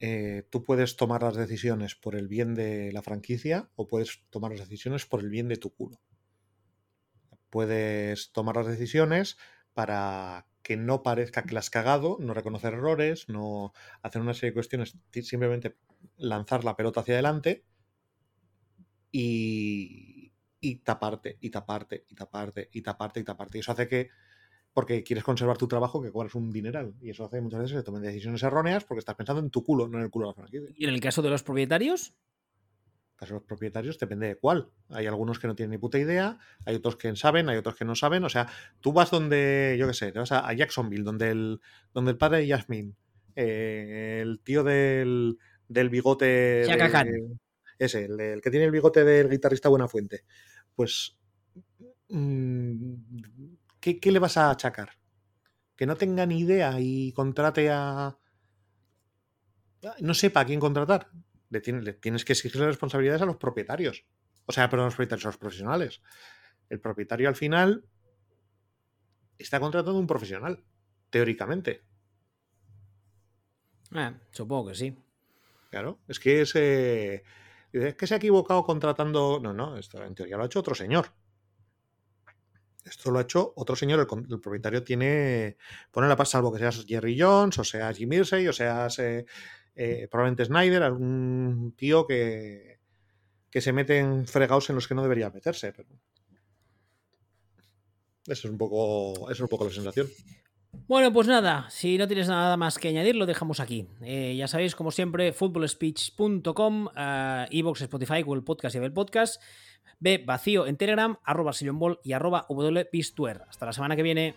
eh, tú puedes tomar las decisiones por el bien de la franquicia o puedes tomar las decisiones por el bien de tu culo. Puedes tomar las decisiones para que no parezca que las has cagado, no reconocer errores, no hacer una serie de cuestiones, simplemente lanzar la pelota hacia adelante y, y taparte, y taparte, y taparte, y taparte, y taparte. Y eso hace que porque quieres conservar tu trabajo que cobras un dineral. Y eso hace muchas veces que tomen decisiones erróneas porque estás pensando en tu culo, no en el culo de la franquicia. ¿Y en el caso de los propietarios? Los propietarios depende de cuál. Hay algunos que no tienen ni puta idea, hay otros que saben, hay otros que no saben. O sea, tú vas donde, yo qué sé, te vas a, Jacksonville, donde el, donde el padre de Yasmin, eh, el tío del, del bigote... De, ese, el, que tiene el bigote del guitarrista Buenafuente. Pues... Mmm, ¿qué, le vas a achacar? Que no tenga ni idea y contrate a... No sepa a quién contratar. Le tienes, que exigir responsabilidades a los propietarios. O sea, perdón, a los propietarios, a los profesionales. El propietario al final está contratando a un profesional, teóricamente. Ah, supongo que sí. Claro, es que ese. Es que se ha equivocado contratando. No, no, esto en teoría lo ha hecho otro señor. Esto lo ha hecho otro señor, el, propietario tiene, pone la paz, salvo que seas Jerry Jones, o seas Jim Irsey, o seas eh, eh, probablemente Snyder, algún tío que, que se mete en fregados en los que no debería meterse. Eso es un poco, eso es un poco la sensación. Bueno, pues nada, si no tienes nada más que añadir, lo dejamos aquí. Eh, ya sabéis, como siempre, footballspeech.com, Evox, Spotify, Google Podcast y Apple Podcast. Ve vacío en Telegram, arroba Ball y arroba Hasta la semana que viene.